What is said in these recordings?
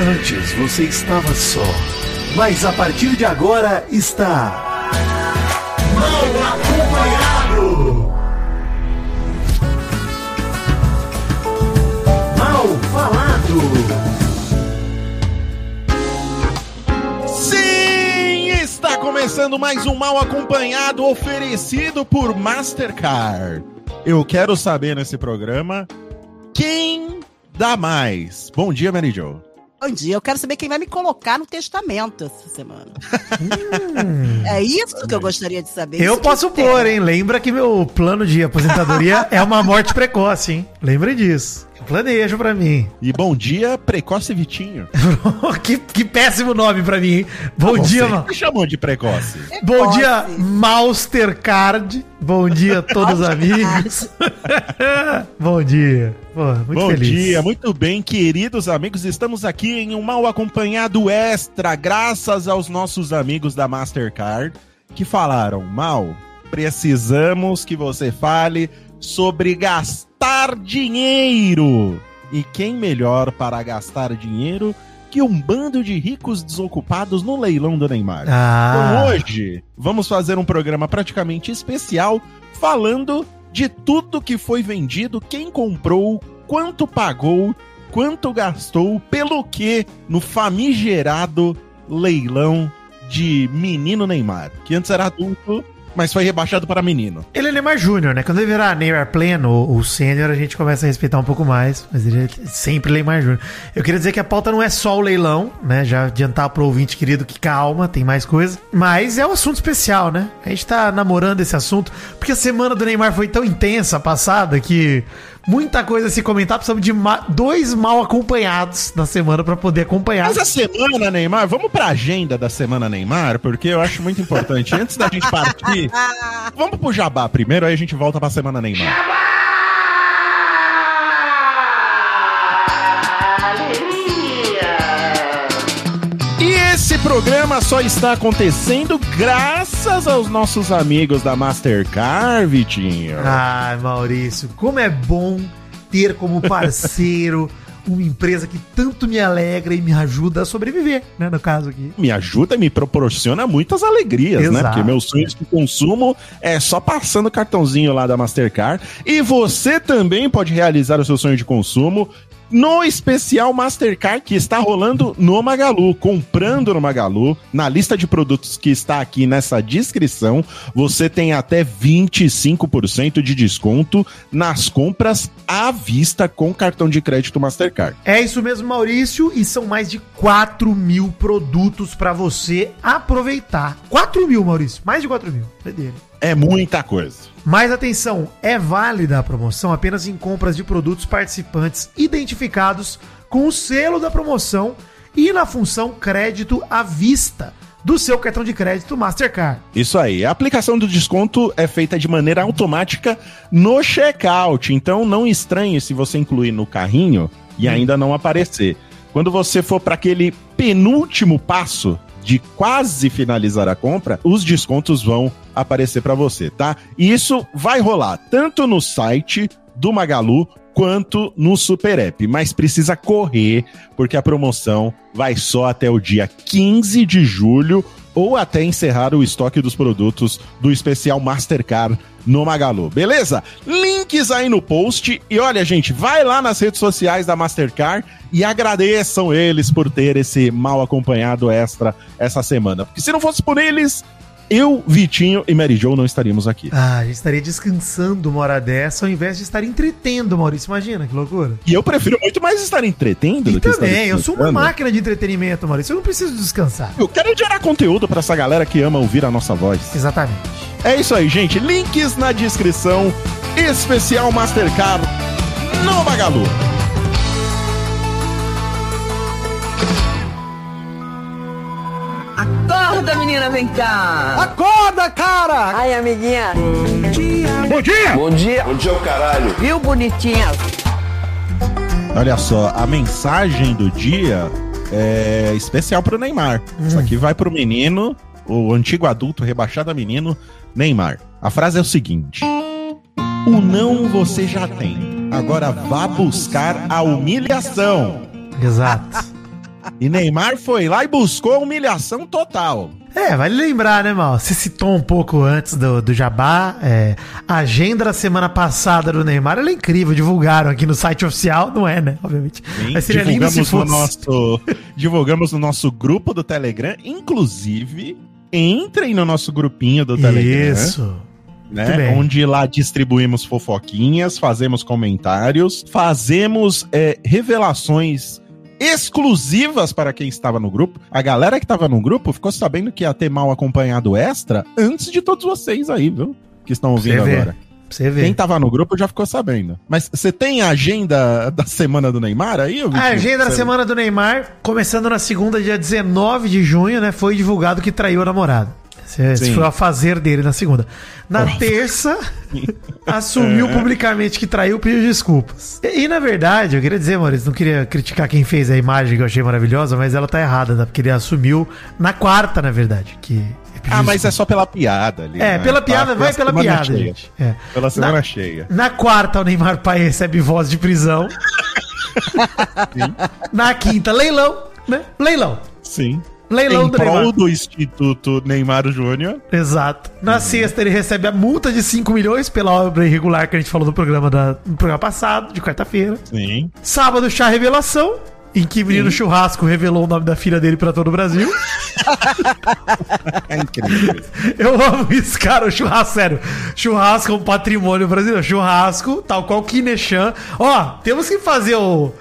Antes você estava só, mas a partir de agora está. Mal acompanhado! Mal falado! Sim! Está começando mais um Mal Acompanhado oferecido por Mastercard. Eu quero saber nesse programa quem dá mais. Bom dia, Mary Jo. Bom dia, eu quero saber quem vai me colocar no testamento essa semana. é isso que eu gostaria de saber. Eu posso pôr, hein? Lembra que meu plano de aposentadoria é uma morte precoce, hein? Lembre disso. Planejo pra mim. E bom dia, Precoce Vitinho. que, que péssimo nome pra mim, hein? Bom Você dia, mano. me chamou de Precoce. é Bom dia, Mastercard. Bom dia a todos os amigos. Bom dia. Pô, muito Bom feliz. dia, muito bem, queridos amigos. Estamos aqui em um mal acompanhado extra, graças aos nossos amigos da Mastercard que falaram: Mal, precisamos que você fale sobre gastar dinheiro. E quem melhor para gastar dinheiro que um bando de ricos desocupados no leilão do Neymar? Ah, Então hoje vamos fazer um programa praticamente especial falando de tudo que foi vendido, quem comprou, quanto pagou, quanto gastou, pelo que no famigerado leilão de menino Neymar, que antes era adulto, mas foi rebaixado para menino. ele é Neymar Júnior, né? Quando ele virar Neymar pleno ou, sênior, a gente começa a respeitar um pouco mais. Mas ele é sempre Neymar Júnior. Eu queria dizer que a pauta não é só o leilão, né? Já adiantar pro ouvinte querido que calma, tem mais coisa. Mas é um assunto especial, né? A gente tá namorando esse assunto, porque a semana do Neymar foi tão intensa, passada, que muita coisa a se comentar. Precisamos de ma- dois mal acompanhados na semana pra poder acompanhar. Mas a semana Neymar, vamos pra agenda da semana Neymar, porque eu acho muito importante. Antes da gente partir, vamos pro Jabá primeiro, aí a gente volta pra semana Neymar. E programa só está acontecendo graças aos nossos amigos da Mastercard, Vitinho. Ai, Maurício, como é bom ter como parceiro uma empresa que tanto me alegra e me ajuda a sobreviver, né? No caso aqui. me ajuda e me proporciona muitas alegrias, né? Exato. Porque meus sonhos de consumo é só passando o cartãozinho lá da Mastercard. E você também pode realizar o seu sonho de consumo no especial Mastercard que está rolando no Magalu. Comprando no Magalu, na lista de produtos que está aqui nessa descrição, você tem até 25% de desconto nas compras à vista com cartão de crédito Mastercard. É isso mesmo, Maurício, e são mais de 4 mil produtos pra você aproveitar. 4 mil, Maurício, mais de 4 mil. É dele. É muita coisa. Mas atenção, é válida a promoção apenas em compras de produtos participantes identificados com o selo da promoção e na função crédito à vista do seu cartão de crédito Mastercard. Isso aí. A aplicação do desconto é feita de maneira automática no checkout. Então não estranhe se você incluir no carrinho e ainda não aparecer. Quando você for para aquele penúltimo passo de quase finalizar a compra, os descontos vão aparecer para você, tá? E isso vai rolar tanto no site do Magalu quanto no Super App, mas precisa correr porque a promoção vai só até o dia 15 de julho ou até encerrar o estoque dos produtos do especial Mastercard no Magalu, beleza? Links aí no post e olha, gente, vai lá nas redes sociais da Mastercard e agradeçam eles por ter esse mal acompanhado extra essa semana. Porque se não fosse por eles, eu, Vitinho e Mary Jo não estaríamos aqui. Ah, a gente estaria descansando uma hora dessa ao invés de estar entretendo, Maurício. Imagina que loucura. E eu prefiro muito mais estar entretendo E do que estar também, eu sou uma máquina de entretenimento, Maurício. Eu não preciso descansar. Eu quero gerar conteúdo pra essa galera que ama ouvir a nossa voz. Exatamente. É isso aí, gente. Links na descrição. Especial Mastercard no Magalu. Vem cá. Acorda, cara! Ai, amiguinha. Bom dia! Bom dia. Bom dia, o caralho. Viu, bonitinha? Olha só, a mensagem do dia é especial pro Neymar. Isso aqui vai pro menino, o antigo adulto rebaixado a menino, Neymar. A frase é o seguinte: O não você já tem. Agora vá buscar a humilhação. Exato. E Neymar foi lá e buscou a humilhação total. É, vale lembrar, né, Mal? Você citou um pouco antes do, do Jabá. É, a agenda da semana passada do Neymar ela é incrível. Divulgaram aqui no site oficial. Não é, né? Obviamente. Sim, Mas seria lindo se divulgamos, no fosse. nosso, divulgamos no nosso grupo do Telegram. Inclusive, entrem no nosso grupinho do Telegram. Isso. né? Onde lá distribuímos fofoquinhas, fazemos comentários, fazemos é, revelações exclusivas para quem estava no grupo. A galera que estava no grupo ficou sabendo que ia ter mal acompanhado extra antes de todos vocês aí, viu? Que estão ouvindo Você vê. agora. Você ver. Quem tava no grupo já ficou sabendo. Mas você tem a agenda da semana do Neymar aí? ô A Vitinho? agenda da semana do Neymar, começando na segunda, dia 19 de junho, né? Foi divulgado que traiu a namorada. Esse, esse Sim. foi o fazer dele na segunda. Na terça, assumiu É. publicamente que traiu, pediu desculpas. E, e, na verdade, eu queria dizer, Maurício, não queria criticar quem fez a imagem que eu achei maravilhosa, mas ela tá errada, né? Porque ele assumiu na quarta, na verdade. Que Ah, mas é só pela piada ali. É, né? pela Tá, piada, vai pela piada, cheia. gente. É. Pela semana Na- cheia. Na quarta, o Neymar Pai recebe voz de prisão. Na quinta, leilão, né? Leilão. Sim. Leilão em do prol Neymar. do Instituto Neymar Júnior. Exato. Na sexta, ele recebe a multa de 5 milhões pela obra irregular que a gente falou no programa, da, no programa passado, de quarta-feira. Sim. Sábado, chá revelação. Em que menino churrasco revelou o nome da filha dele pra todo o Brasil. É incrível. Eu amo isso, cara. O churrasco, sério. Churrasco é um patrimônio brasileiro. Churrasco, tal qual Kinechan. Ó, temos que fazer o,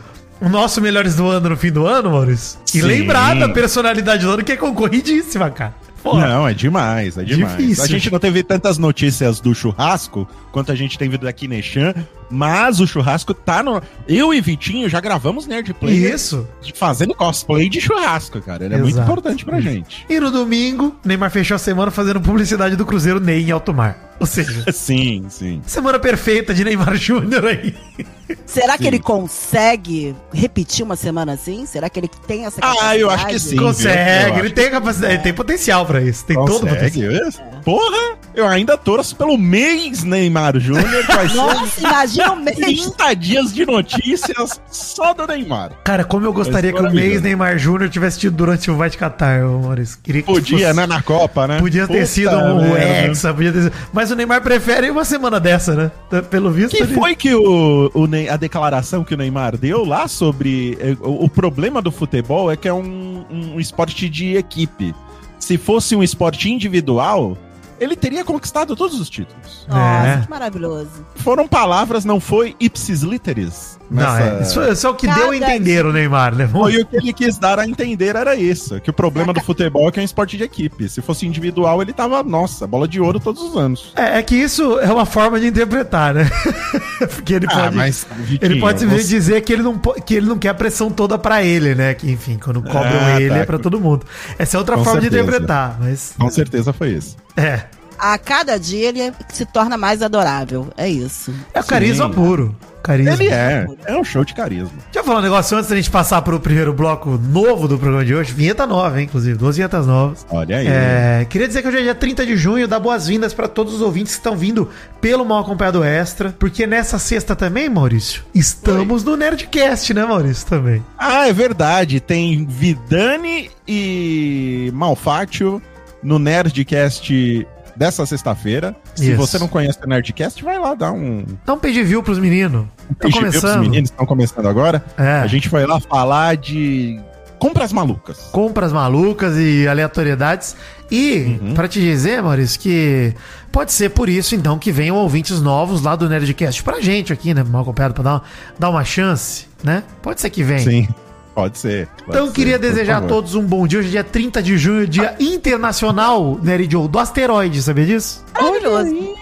o nosso Melhores do Ano no fim do ano, Maurício. E Sim. lembrar da personalidade do ano que é concorridíssima, cara. Porra. Não, é demais, é demais. Difícil. A gente não teve tantas notícias do churrasco quanto a gente teve da Kinechan, mas o churrasco tá no. Eu e Vitinho já gravamos Nerd Play Isso. fazendo cosplay de churrasco, cara. Ele é muito Exato. importante pra gente. E no domingo, Neymar fechou a semana fazendo publicidade do Cruzeiro Ney em alto mar. Ou seja, Sim, sim. semana perfeita de Neymar Júnior aí. Será que Sim. ele consegue repetir uma semana assim? Será que ele tem essa Ah, eu acho que sim. Consegue, ele tem capacidade, ele tem potencial pra isso. Tem todo o potencial. Consegue? Porra, eu ainda torço pelo mês Neymar Júnior, Nossa, imagina o mês. 30 dias de notícias só do Neymar. Cara, como eu gostaria que o mês Neymar Júnior tivesse tido durante o Vai de Catar, ô Maurício. Queria que Podia, fosse- né? Na Copa, né? Podia ter Puta sido um merda. Hexa, podia ter sido... Mas o Neymar prefere uma semana dessa, né? Pelo visto. Que ele- foi que o, o Ney- a declaração que o Neymar deu lá sobre. eh, O, o problema do futebol é que é um, um esporte de equipe. Se fosse um esporte individual, ele teria conquistado todos os títulos. Nossa, É. que maravilhoso. Foram palavras, não foi ipsis literis. Não, é, isso, isso é o que deu a Cada entender o Neymar, né? Foi o que ele quis dar a entender era isso. Que o problema do futebol é que é um esporte de equipe. Se fosse individual, ele tava, nossa, bola de ouro todos os anos. É, é que isso é uma forma de interpretar, né? Porque ele pode. Vitinho, Ele pode você- dizer que ele, não, que ele não quer a pressão toda pra ele, né? Que, enfim, quando cobram Ah, ele tá. é pra todo mundo. Essa é outra Com forma de certeza. interpretar, mas. Com certeza foi isso. É. A cada dia ele se torna mais adorável. É isso. É o carisma Sim. puro. Carisma. Ele é. É um show de carisma. Deixa eu falar um negócio antes da gente passar pro primeiro bloco novo do programa de hoje. Vinheta nova, hein? Inclusive, duas vinhetas novas. Olha aí. É, queria dizer que hoje é dia 30 de junho, dá boas-vindas para todos os ouvintes que estão vindo pelo Mal Acompanhado Extra, porque nessa sexta também, Maurício, estamos no Nerdcast, né, Maurício, também. Ah, é verdade. Tem Vidani e Malfátio no Nerdcast dessa sexta-feira. Se você não conhece o Nerdcast, vai lá dar um. Dá um page view pros meninos. Preview pros começando. meninos que estão começando agora. É. A gente vai lá falar de compras malucas. compras malucas e aleatoriedades. E, Uhum. pra te dizer, Maurício, que pode ser por isso, então, que venham ouvintes novos lá do Nerdcast pra gente aqui, né? Mal acompanhado, pra dar uma, dar uma chance, né? Pode ser que venha. Sim, pode ser. pode Então, ser, queria desejar a todos um bom dia. Hoje é dia 30 de junho, dia internacional, Nerd Joe, do asteroide, sabia disso? Maravilhoso.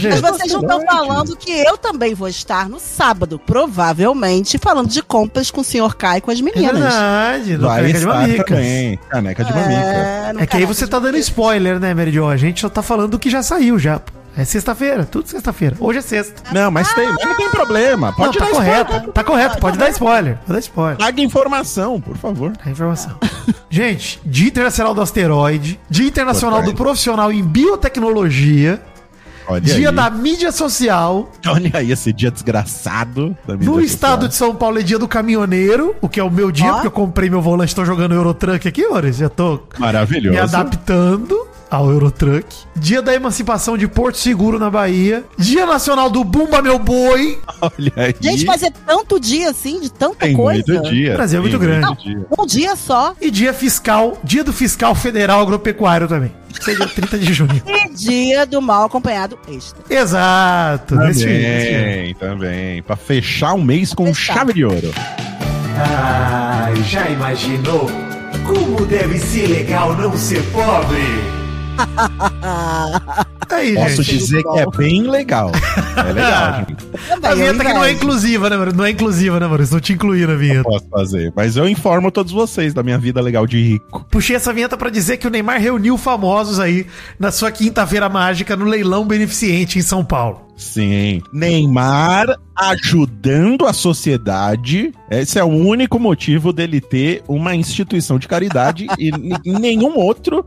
Mas vocês não estão falando que eu também vou estar no sábado, provavelmente, falando de compras com o senhor Kai com as É meninas. verdade, no Vai Caneca de Mamicas. também. Caneca de mamicas. É, É que aí você tá dando spoiler, né, Mary Jo? A gente só tá falando do que já saiu já. É sexta-feira, tudo sexta-feira. Hoje é sexta. Não, mas, tem, mas não tem problema. Pode não, tá dar spoiler. correto, tá correto, pode dar spoiler. Pode dar spoiler. Traga informação, por favor. A informação. Gente, Dia Internacional do Asteroide, Dia Internacional do. Profissional em Biotecnologia, Olha dia aí. da mídia social. Olha aí esse dia desgraçado. da mídia No social. estado de São Paulo é dia do caminhoneiro, o que é o meu dia, Ó. porque eu comprei meu volante, estou jogando Eurotruck aqui, Maurício. Já tô Maravilhoso. me adaptando ao Eurotruck. Dia da emancipação de Porto Seguro na Bahia. Dia nacional do Bumba Meu Boi. Olha aí. Gente, mas é tanto dia assim, de tanta tem coisa. muito dia. O Brasil é tem muito grande. muito dia. Um dia só. E dia fiscal, dia do fiscal federal agropecuário também. Dia 30 de junho. Dia do mal acompanhado extra. Exato. Também, também. Pra fechar um mês com Fechar. chave de ouro. Ai, já imaginou? Como deve ser legal não ser pobre? Aí, Posso gente. dizer que é bem legal. É legal, gente. A vinheta eu que não é inclusiva, né, Maurício? Não é inclusiva, né, Maurício? Não te incluí na vinheta. Posso fazer. Mas eu informo todos vocês da minha vida legal de rico. Puxei essa vinheta pra dizer que o Neymar reuniu famosos aí na sua quinta-feira mágica no leilão beneficente em São Paulo. Sim. Neymar ajudando a sociedade. Esse é o único motivo dele ter uma instituição de caridade e nenhum outro.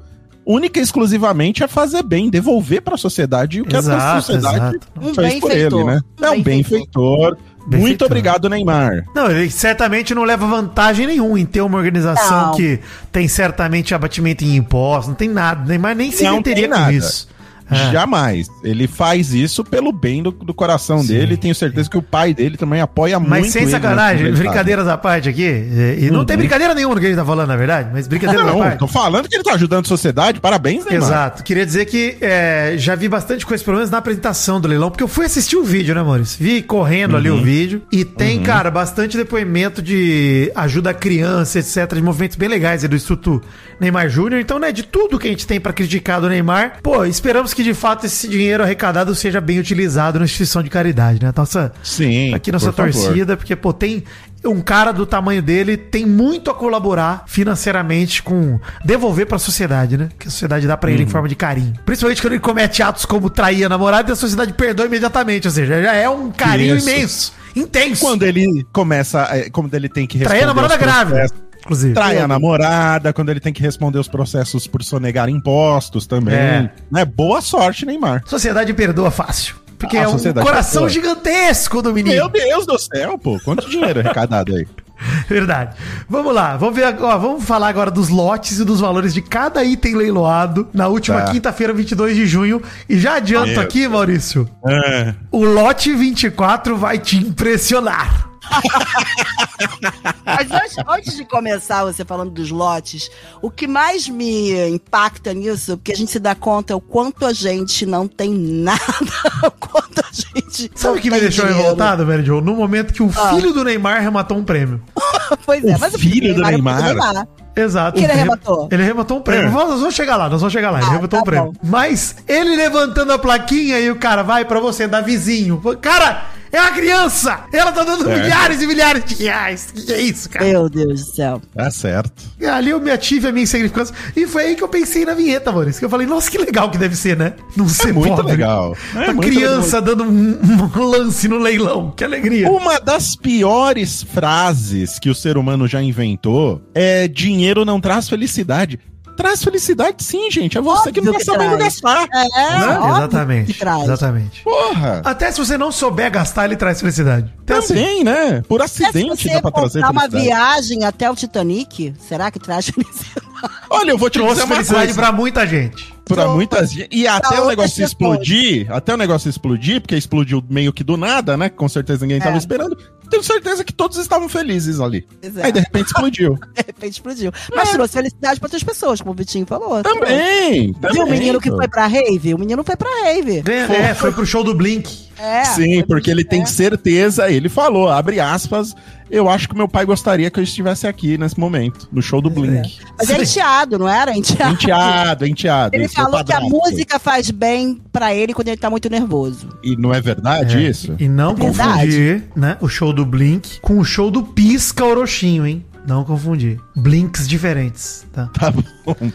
Única e exclusivamente é fazer bem, devolver pra sociedade o que a Exato, sociedade exato. Um fez por ele, né? É um benfeitor. Muito obrigado, Neymar. Não, ele certamente não leva vantagem nenhuma em ter uma organização Não. que tem certamente abatimento em impostos, não tem nada. Neymar nem se meteria com nada. isso. É. Jamais. Ele faz isso pelo bem do, do coração Sim. dele. Tenho certeza que o pai dele também apoia muito. Mas sem sacanagem, brincadeiras à parte aqui. E e não Uhum. tem brincadeira nenhuma no que a gente tá falando, na verdade, mas brincadeira à Não, parte. tô falando que ele tá ajudando a sociedade. Parabéns, Neymar. Exato. Queria dizer que é, já vi bastante coisa, pelo menos na apresentação do leilão, porque eu fui assistir o vídeo, né, Maurício? Vi correndo ali Uhum. o vídeo. E tem, cara, bastante depoimento de ajuda a criança, etc., de movimentos bem legais aí do Instituto Neymar Júnior. Então, né, de tudo que a gente tem pra criticar do Neymar, pô, esperamos que de fato esse dinheiro arrecadado seja bem utilizado na instituição de caridade, né? Nossa, Sim. aqui nossa por favor. torcida, porque, pô, tem um cara do tamanho dele tem muito a colaborar financeiramente com devolver pra sociedade, né? Que a sociedade dá pra Uhum. ele em forma de carinho. Principalmente quando ele comete atos como trair a namorada e a sociedade perdoa imediatamente, ou seja, já é um carinho Isso. imenso, intenso. Quando ele começa, é, quando ele tem que trair a namorada grávida, inclusive. Trai a namorada, quando ele tem que responder os processos por sonegar impostos também. É. Né? Boa sorte, Neymar. Sociedade perdoa fácil. Porque A é um coração perdoa. gigantesco do menino. Meu Deus do céu, pô. Quanto dinheiro arrecadado aí? Verdade. Vamos lá, vamos ver agora, vamos falar agora dos lotes e dos valores de cada item leiloado na última Tá. quinta-feira, 22 de junho. E já adianto Meu aqui, Maurício, É. o lote 24 vai te impressionar. Mas antes, antes de começar, você falando dos lotes, o que mais me impacta nisso, porque a gente se dá conta o quanto a gente não tem nada, o quanto a gente. Sabe o que me deixou dinheiro. revoltado, Mary Jo? No momento que o Ah. filho do Neymar arrematou um prêmio. Pois é, O mas filho do é o Neymar? Exato. O ele arrematou? Ele arrematou um prêmio. É. Nós vamos chegar lá, nós vamos chegar lá. Ele Ah, arrematou tá um prêmio. bom. Mas ele levantando a plaquinha e o cara vai pra você, da vizinho. Cara, é uma criança! Ela tá dando É. milhares e milhares de reais. Que que é isso, cara? Meu Deus do céu. Tá certo. Ali eu me ative a minha insignificância. E foi aí que eu pensei na vinheta, Maurício. Que eu falei, nossa, que legal que deve ser, né? Não ser muito pobre. legal. É Uma muito criança dando um, um lance no leilão. Que alegria. Uma das piores frases que o ser humano já inventou é dinheiro não traz felicidade. Traz felicidade sim, gente. É você que não tá Óbvio que sabendo traz. gastar. É, Né? óbvio Exatamente. que traz. Exatamente. Porra. Até se você não souber gastar, ele traz felicidade. Então, assim, Também, né? Por acidente dá pra trazer comprar uma felicidade. viagem até o Titanic, será que traz felicidade? Olha, eu vou te dizer trouxe uma felicidade coisa. pra muita gente. Pra muitas. E até o negócio explodir, até o negócio explodir, porque explodiu meio que do nada, né? Com certeza ninguém tava É. esperando. Tenho certeza que todos estavam felizes ali. Pois é. Aí de repente explodiu. De repente explodiu. Mas trouxe felicidade pra outras pessoas, como o Vitinho falou. também, também. Viu o menino que foi pra rave? O menino foi pra rave. É, foi pro show do Blink. É. Sim, porque ele tem é. certeza, ele falou, abre aspas, eu acho que meu pai gostaria que eu estivesse aqui nesse momento, no show do Blink. Mas é enteado, não era? Enteado. Enteado, enteado. Ele isso, meu falou que a música faz bem pra ele quando ele tá muito nervoso. E não é verdade É, isso? E não Verdade. confundir, né, o show do Blink com o show do Pisca Orochinho, hein? Não confundir. Blinks diferentes, tá? Tá bom,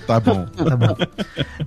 tá bom. Tá bom.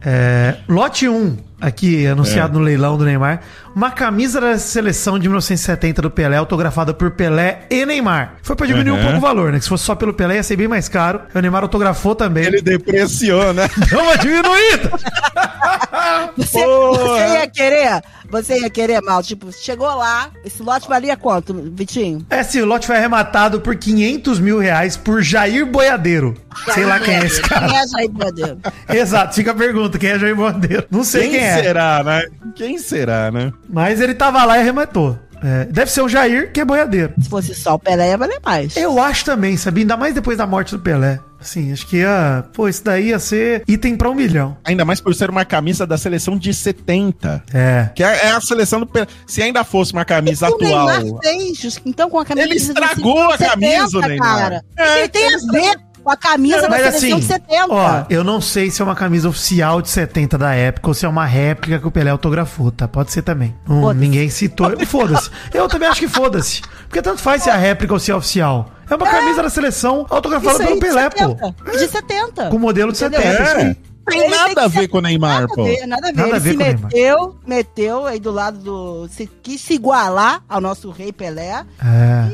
É, lote 1, aqui anunciado no leilão do Neymar, uma camisa da seleção de 1970 do Pelé, autografada por Pelé e Neymar. Foi pra diminuir um Uhum. pouco o valor, né? Que se fosse só pelo Pelé ia ser bem mais caro. O Neymar autografou também. Ele depreciou, né? deu uma diminuída. Você, você ia querer? Você ia querer, mal? Tipo, chegou lá, esse lote valia quanto, Vitinho? Esse lote foi arrematado por 500 mil reais por Jair Boiadeiro. Sei lá quem é esse cara. Quem é Jair Boiadeiro? Exato, fica a pergunta, quem é Jair Boiadeiro? Não sei quem, Quem é. será, né? Quem será, né? Mas ele tava lá e arrematou. É, deve ser o Jair, que é boiadeiro. Se fosse só o Pelé, ia valer mais. Eu acho também, sabia? Ainda mais depois da morte do Pelé. Assim, acho que ia. Pô, isso daí ia ser item pra um milhão. Ainda mais por ser uma camisa da seleção de 70. É. Que é, é a seleção do. Pe- Se ainda fosse uma camisa O atual. Neymar fez, então com a camisa Ele estragou a 70, camisa, o Neymar. cara. É, ele tem a ver com a camisa da seleção assim, de 70. ó, eu não sei se é uma camisa oficial de 70 da época ou se é uma réplica que o Pelé autografou, tá? Pode ser também. Hum, ninguém citou. Foda-se. Eu também acho que foda-se. Porque tanto faz se é a réplica ou se é oficial. É uma camisa da seleção autografada pelo de Pelé, 70. pô. De 70. Com o modelo de Entendeu? 70. isso É. Tem Ele nada tem a ver com o Neymar, Nada pô. a ver, nada a ver. Nada a ele ver se com o Neymar. meteu, meteu aí do lado do. Se quis se igualar ao nosso rei Pelé. É.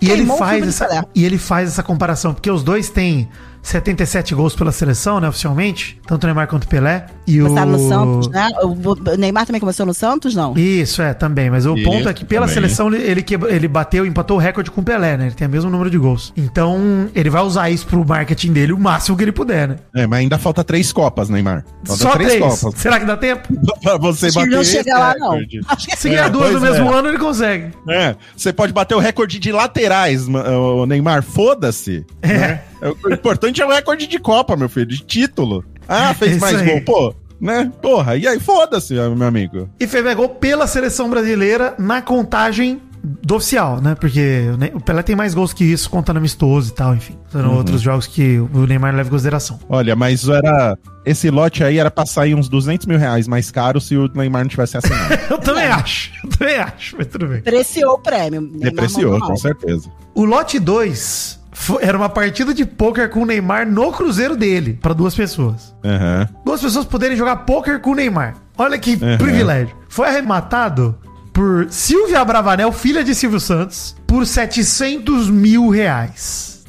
E ele queimou o faz essa, e ele faz essa comparação, porque os dois têm 77 gols pela seleção, né, oficialmente, tanto o Neymar quanto o Pelé. E Começaram o no Santos, né? O Neymar também começou no Santos, não? Isso, é, também. Mas o Isso, ponto é que pela também. seleção ele, ele, que- ele bateu, empatou o recorde com o Pelé, né? Ele tem o mesmo número de gols. Então, ele vai usar isso pro marketing dele o máximo que ele puder, né? É, mas ainda falta três Copas, Neymar. Falta Só três. Copas. Será que dá tempo? pra você que bater não esse chega lá, não. recorde. Acho que Se É, ganhar duas no mesmo é. ano, ele consegue. É, você pode bater o recorde de laterais, o Neymar, foda-se. É. né? O importante é o recorde de Copa, meu filho, de título. Ah, fez Isso mais aí. gol, pô. Né? Porra, e aí, foda-se, meu amigo. E fez mais gol pela seleção brasileira na contagem do oficial, né? Porque o Pelé tem mais gols que isso, contando amistoso e tal, enfim. Contando Uhum. outros jogos que o Neymar leva em consideração. Olha, mas era. Esse lote aí era pra sair uns 200 mil reais mais caro se o Neymar não tivesse assinado. Eu também acho. Eu também acho, mas tudo bem. Depreciou o prêmio. Depreciou, com certeza. O lote 2 era uma partida de pôquer com o Neymar no cruzeiro dele, pra duas pessoas. Aham. Duas pessoas poderem jogar pôquer com o Neymar. Olha que Uhum. privilégio. Foi arrematado por Silvia Bravanel, filha de Silvio Santos, por 700 mil reais.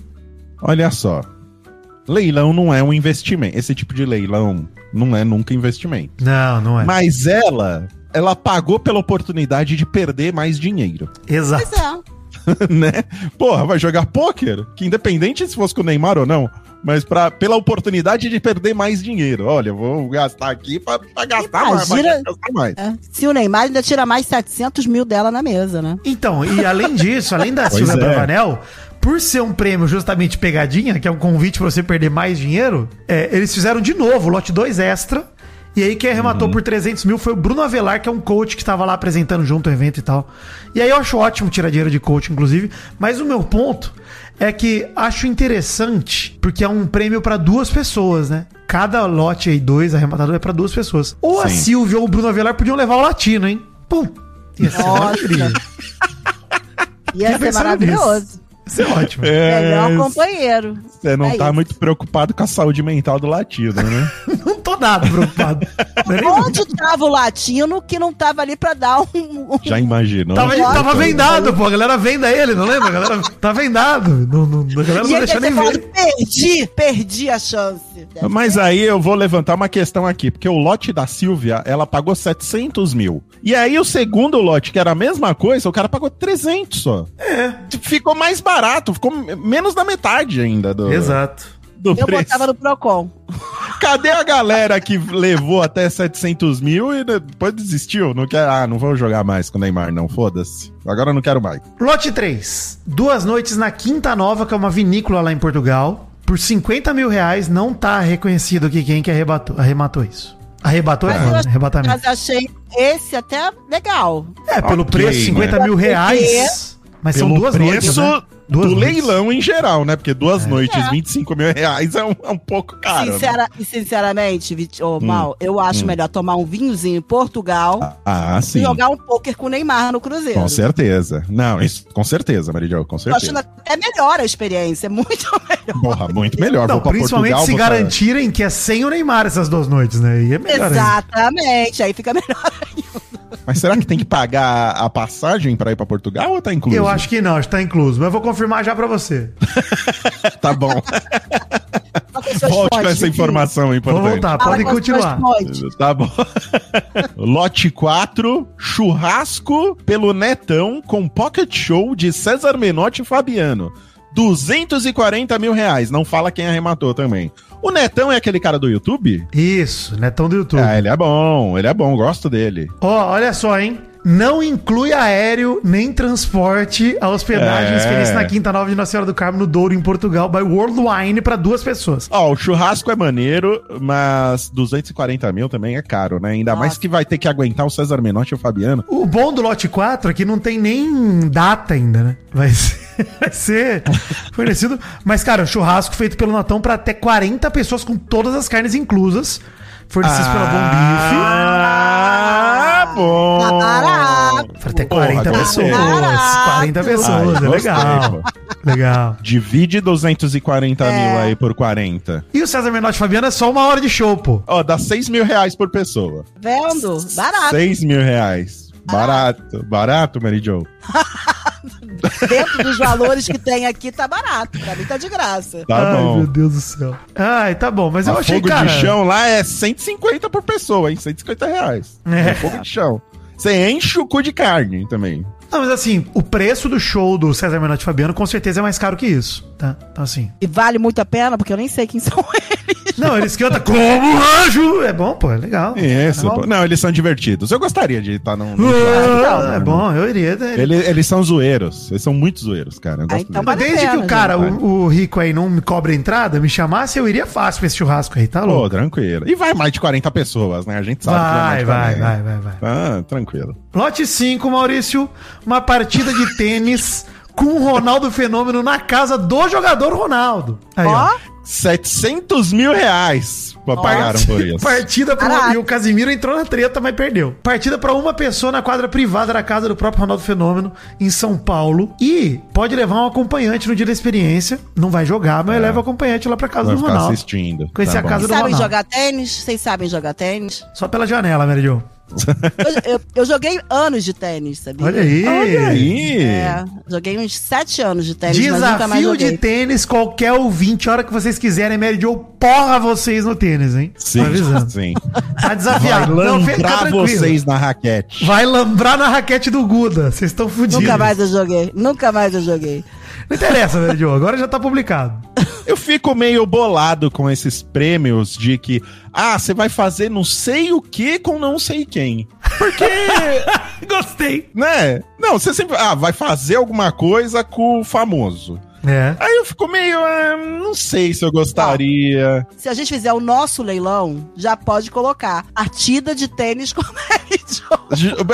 Olha só. Leilão não é um investimento. Esse tipo de leilão não é nunca investimento. Não, não é. Mas ela, ela pagou pela oportunidade de perder mais dinheiro, Exato. Pois é. né? Porra, vai jogar pôquer? Que independente se fosse com o Neymar ou não, mas pra, pela oportunidade de perder mais dinheiro. Olha, eu vou gastar aqui pra, pra gastar mais. pra Imagina- gastar mais. É. Se o Neymar ainda tira mais 700 mil dela na mesa, né? Então, e além disso, além da Silvia é. Bravanel, por ser um prêmio justamente pegadinha, que é um convite pra você perder mais dinheiro, é, eles fizeram de novo o lote 2 extra. E aí quem arrematou por 300 mil foi o Bruno Avelar, que é um coach que tava lá apresentando junto o evento e tal. E aí eu acho ótimo tirar dinheiro de coach, inclusive. Mas o meu ponto é que acho interessante, porque é um prêmio pra duas pessoas, né? Cada lote aí, dois arrematador, é pra duas pessoas. Ou a Sim. Silvia ou o Bruno Avelar podiam levar o latino, hein? Pum! Ia ser Nossa. maravilhoso. Ia ser maravilhoso. Isso é ótimo. Melhor companheiro. Você não É tá isso. muito preocupado com a saúde mental do latido, né? Não nada preocupado. É Onde tava o latino que não tava ali pra dar um. um- Já imaginou? Tava, Lógico. tava vendado, pô. A galera venda ele, não lembra? A galera tá vendado. Não, não, a galera não ele deixa deve nem ver. perdi, perdi a chance. Mas aí eu vou levantar uma questão aqui, porque o lote da Silvia, ela pagou 700 mil. E aí o segundo lote, que era a mesma coisa, o cara pagou 300 só. É. Ficou mais barato, ficou menos da metade ainda do, Exato. Do Eu preço. botava no Procon. Cadê a galera que levou até 700 mil e depois desistiu? Não quer, ah, não vou jogar mais com o Neymar, não, foda-se. Agora eu não quero mais. Lote 3. Duas noites na Quinta Nova, que é uma vinícola lá em Portugal. Por 50 mil reais, não tá reconhecido aqui quem que arrebatou, arrematou isso. Arrebatou é eu né? Arrebatamento. Mas achei esse até legal. É, pelo Ok, preço, 50 né? mil reais. Mas são Pelo duas noites, preço, né? Duas do noites. leilão em geral, né? Porque duas noites, É. 25 mil reais é um, é um pouco caro. né? Sincera- e sinceramente, Vit- ô, Mal, eu acho melhor tomar um vinhozinho em Portugal Ah, e sim. jogar um pôquer com o Neymar no Cruzeiro. Com certeza. Não, isso, com certeza, Maridio, com Tô achando certeza. até melhor a experiência, muito melhor. Porra, muito melhor. Não, principalmente Portugal, se vou pra- garantirem que é sem o Neymar essas duas noites, né? E é melhor ainda. Exatamente, aí fica melhor. Mas será que tem que pagar a passagem pra ir pra Portugal ou tá incluso? Eu acho que não, está incluso. Mas eu vou confirmar já pra você. Tá bom. Volte com essa informação Vou importante. voltar, podem suas continuar. Tá bom. Lote 4, churrasco pelo Netão com pocket show de César Menotti e Fabiano. 240 mil reais. Não fala quem arrematou também. O Netão é aquele cara do YouTube? Isso, Netão do YouTube. Ah, ele é bom, ele é bom, gosto dele. Ó, olha só, hein? Não inclui aéreo nem transporte a hospedagem É. experiência na Quinta Nova de Nossa Senhora do Carmo, no Douro, em Portugal, by World Wine, pra duas pessoas. Ó, o churrasco é maneiro, mas 240 mil também é caro, né? Ainda mais Nossa. que vai ter que aguentar o César Menotti e o Fabiano. O bom do lote 4 é que não tem nem data ainda, né? Vai ser, vai ser fornecido. Mas, cara, o churrasco feito pelo Natão pra até 40 pessoas com todas as carnes inclusas. Fornecidos pela Bom Ah, bom. Tá. Pra até Porra, 40 gostei. pessoas. Barato. 40 pessoas, Ai, é legal. Legal. Divide 240 É. mil aí por 40. E o César Menotti e Fabiano é só uma hora de show, pô. Ó, dá 6 mil reais por pessoa. Vendo? Barato. 6 mil reais. Barato. Barato, Mary Jo. Dentro dos valores que tem aqui, tá barato. Pra mim tá de graça. Tá Ai, bom. meu Deus do céu. Ai, tá bom. Mas eu A achei, fogo cara... de chão lá é 150 por pessoa, hein? 150 reais. É. É. Fogo de chão. Você enche o cu de carne também. Não, mas assim, o preço do show do César Menotti Fabiano com certeza é mais caro que isso, tá? Então assim... E vale muito a pena, porque eu nem sei quem são eles. Não, eles cantam como um anjo. É bom, pô, é legal. Isso. É pô. Não, eles são divertidos. Eu gostaria de estar num. num Ah, churrasco, é né? bom, eu iria. né? Eles, eles são zoeiros. Eles são muito zoeiros, cara. Eu Ah, gosto então. Mas desde que o cara, gente. o, o rico aí, não me cobra entrada, me chamasse, eu iria fácil pra esse churrasco aí, tá Pô, louco? tranquilo. E vai mais de 40 pessoas, né? A gente sabe que Vai, de vai, 40. vai, vai, vai. Ah, tranquilo. Lote 5, Maurício, uma partida de tênis com o Ronaldo Fenômeno na casa do jogador Ronaldo. Aí, ó. Ó, 700 mil reais pagaram por isso. Partida pra Caraca. E o Casimiro entrou na treta, mas perdeu. Partida pra uma pessoa na quadra privada da casa do próprio Ronaldo Fenômeno, em São Paulo. E pode levar um acompanhante no dia da experiência. Não vai jogar, mas leva o acompanhante lá pra casa Vai do ficar Ronaldo. assistindo. Conhecer a bom. casa vocês do sabem Ronaldo. jogar tênis? Vocês sabem jogar tênis? Só pela janela, Mary Jo. Eu, eu- eu joguei anos de tênis, sabia? Olha aí. Olha aí. É, joguei uns sete anos de tênis, mas nunca mais Desafio de tênis, qualquer ouvinte, a hora que vocês quiserem, Mary Jo, porra vocês no tênis, hein? Tô Sim, avisando. sim. Tá Vai desafiado. Fica lambrar vocês na raquete. Vai lambrar na raquete do Guda. Vocês estão fodidos. Nunca mais eu joguei. Nunca mais eu joguei. Não interessa, Mary Jo. Agora já tá publicado. Eu fico meio bolado com esses prêmios de que, ah, você vai fazer não sei o que com não sei quem. Porque, Gostei. né? Não, você sempre, ah, vai fazer alguma coisa com o famoso. É. Aí eu fico meio, ah, não sei se eu gostaria. Se a gente fizer o nosso leilão, já pode colocar partida de tênis com.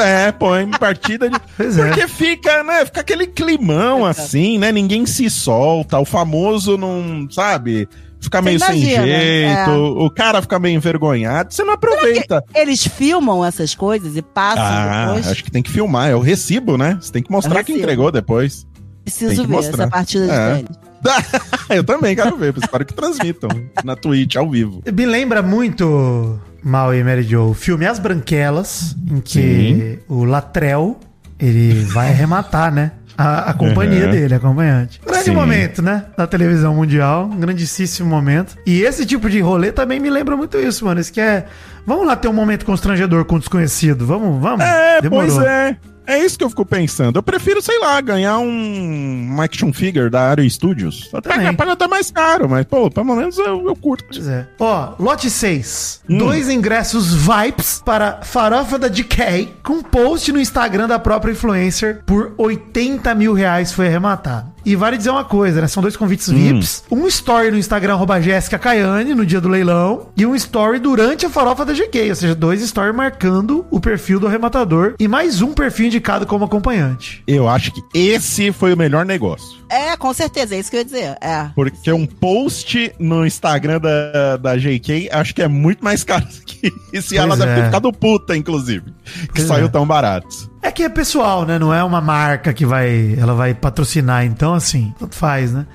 É, põe partida de. Pois é. Porque fica, né? Fica aquele climão Fica. assim, né? Ninguém se solta, o famoso não, sabe? Fica meio sem imagina, jeito, é. o cara fica meio envergonhado, você não aproveita. Eles filmam essas coisas e passam Ah, depois. acho que tem que filmar, é o recibo, né? Você tem que mostrar É que entregou depois. Preciso ver mostrar. essa partida de É. tênis. Eu também quero ver, espero que transmitam na Twitch ao vivo. Me lembra muito, Mal e Mary Jo, o filme As Branquelas, em que o Latrell, ele vai arrematar, né? A, a companhia Uhum. dele, acompanhante. Grande Sim. momento, né? Da televisão mundial. Um grandíssimo momento. E esse tipo de rolê também me lembra muito isso, mano. Isso que é. Vamos lá ter um momento constrangedor com o desconhecido. Vamos, vamos. É, pois é. É isso que eu fico pensando. Eu prefiro, sei lá, ganhar um, um action figure da Aero Studios. Paga, paga até mais caro, mas, pô, pelo menos eu, eu curto. Pois é. Ó, lote 6. Hum. Dois ingressos Vipes para Farofa da DK com post no Instagram da própria influencer por 80 mil reais foi arrematado. E vale dizer uma coisa, né? São dois convites Hum. VIPs. Um story no Instagram, arroba Jéssica Caiane, no dia do leilão. E um story durante a farofa da GK. Ou seja, dois stories marcando o perfil do arrematador. E mais um perfil indicado como acompanhante. Eu acho que esse foi o melhor negócio. É, com certeza, é isso que eu ia dizer. É. Porque um post no Instagram da, da JK acho que é muito mais caro que se ela Pois deve é. ter ficado puta, inclusive. Que Pois saiu é. tão barato. É que é pessoal, né? Não é uma marca que vai, ela vai patrocinar. Então, assim, tanto faz, né?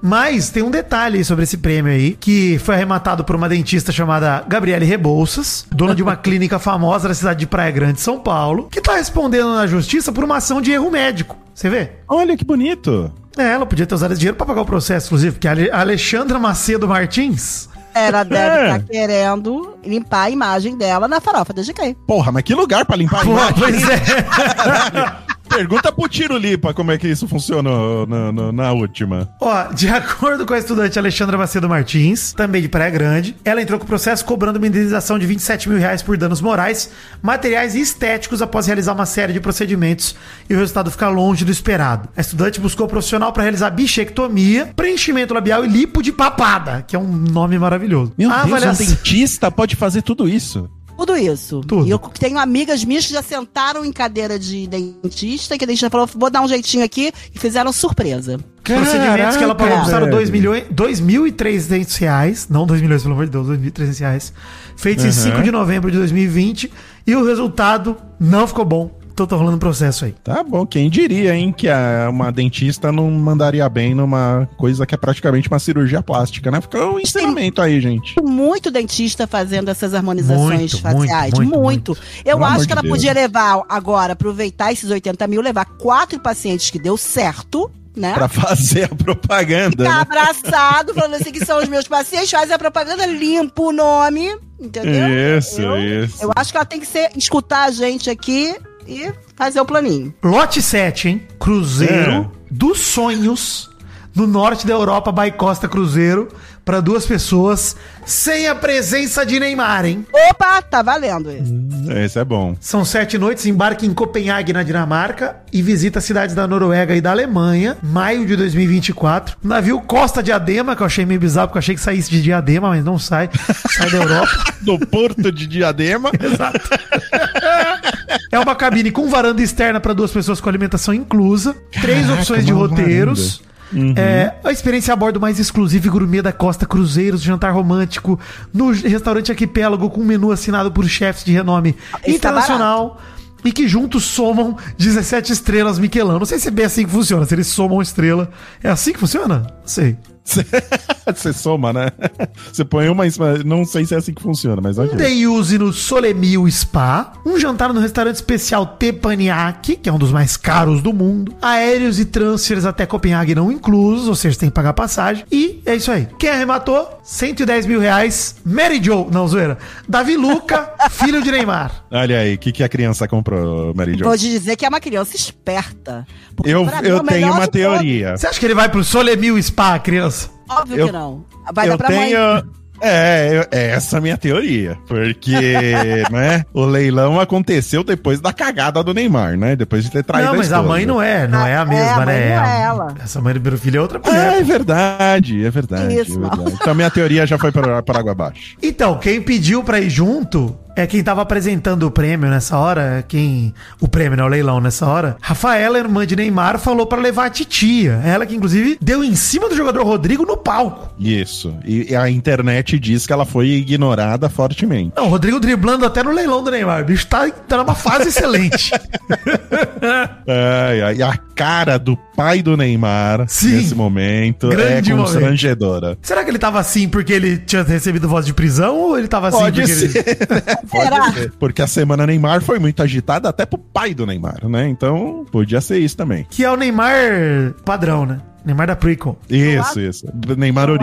Mas tem um detalhe sobre esse prêmio aí, que foi arrematado por uma dentista chamada Gabriele Rebouças, dona de uma clínica famosa da cidade de Praia Grande, São Paulo, que tá respondendo na justiça por uma ação de erro médico. Você vê? Olha que bonito. É, ela podia ter usado esse dinheiro pra pagar o processo, inclusive, porque a Alexandra Macedo Martins. Ela deve É. estar querendo limpar a imagem dela na farofa da GK. Porra, mas que lugar pra limpar a Pô, imagem? pois é. Pergunta pro Tiro Lipa como é que isso funcionou na, na- na última. Ó, de acordo com a estudante Alexandra Macedo Martins, também de Praia Grande, ela entrou com o processo cobrando uma indenização de 27 mil reais por danos morais, materiais e estéticos após realizar uma série de procedimentos e o resultado ficar longe do esperado. A estudante buscou profissional para realizar bichectomia, preenchimento labial e lipo de papada, que é um nome maravilhoso. Meu a Deus, avaliação... um dentista pode fazer tudo isso. Tudo isso. Tudo. E eu tenho amigas minhas que já sentaram em cadeira de dentista, que a dentista falou, vou dar um jeitinho aqui, e fizeram surpresa. Procedimentos que ela pagou Caraca, custaram 2 velho. milhões, 2.300 reais, não 2 milhões, pelo amor de Deus, 2.300 reais, feitos em Uhum. 5 de novembro de 2020, e o resultado não ficou bom. Então tá rolando processo aí. Tá bom, quem diria, hein, que a- uma dentista não mandaria bem numa coisa que é praticamente uma cirurgia plástica, né? Fica um ensinamento aí, gente. Muito dentista fazendo essas harmonizações Muito, faciais. muito, Muito. muito, Eu Pelo acho que ela de Deus. podia levar agora, aproveitar esses 80 mil, levar quatro pacientes que deu certo, né? Pra fazer a propaganda, Ficar né? abraçado, falando assim que são os meus pacientes, faz a propaganda, limpa o nome, entendeu? Isso, eu, isso. Eu acho que ela tem que ser, escutar a gente aqui e fazer o planinho. Lote 7, hein? Cruzeiro É. dos sonhos no norte da Europa, by Costa Cruzeiro, para duas pessoas, sem a presença de Neymar, hein? Opa, tá valendo isso. Esse é bom. São sete noites, embarque em Copenhague, na Dinamarca, e visita cidades da Noruega e da Alemanha, maio de 2024. Navio Costa Diadema, que eu achei meio bizarro, porque eu achei que saísse de Diadema, mas não sai, sai da Europa. Do Porto de Diadema. Exato. É uma cabine com varanda externa para duas pessoas com alimentação inclusa, três Caraca, opções de roteiros. Uhum. É, a experiência a bordo mais exclusiva e gourmet da Costa Cruzeiros, jantar romântico no restaurante Arquipélago com um menu assinado por chefes de renome Esse tá internacional e que juntos somam 17 estrelas Michelin. Não sei se é bem assim que funciona, se eles somam estrela. É assim que funciona? Não sei. Você soma, né? Você põe uma. em cima- Não sei se é assim que funciona, mas Um ok. day use no Solemil Spa, um jantar no restaurante especial Teppanyaki, que é um dos mais caros do mundo, aéreos e transfers até Copenhague não inclusos, ou seja, tem que pagar passagem, e é isso aí. Quem arrematou? 110 mil reais, Mary Joe, não, zoeira, Davi Luca, filho de Neymar. Olha aí, o que, que a criança comprou, Mary Jo? Vou te dizer que é uma criança esperta. Eu, é eu tenho uma teoria. Você acha que ele vai pro Solemil Spa, criança? Óbvio Eu- que não. Vai eu dar pra tenho. mãe. É, eu- é essa a minha teoria. Porque, né, o leilão aconteceu depois da cagada do Neymar, né? Depois de ter traído não, mas a esposa. mãe não é, não é a É, mesma, a mãe né? não é a- ela. Essa mãe do meu filho é outra Ah, mulher. é verdade, é verdade. Isso, é verdade. Então minha teoria já foi para, para água abaixo. Então, quem pediu pra ir junto é quem tava apresentando o prêmio nessa hora, quem o prêmio, né, o leilão nessa hora. Rafaela, irmã de Neymar, falou pra levar a titia. Ela que inclusive deu em cima do jogador Rodrigo no palco. Isso. E a internet diz que ela foi ignorada fortemente. Não, o Rodrigo driblando até no leilão do Neymar. O bicho tá, tá numa fase excelente. Ai, ai, a cara do pai do Neymar Sim. nesse momento Grande é momento. constrangedora. Será que ele tava assim porque ele tinha recebido voz de prisão ou ele tava assim Pode porque ser. ele... Pode Será? ser. Porque a semana Neymar foi muito agitada até pro pai do Neymar, né? Então, podia ser isso também. Que é o Neymar padrão, né? Neymar da Prequel. Isso, isso. Neymar. Eu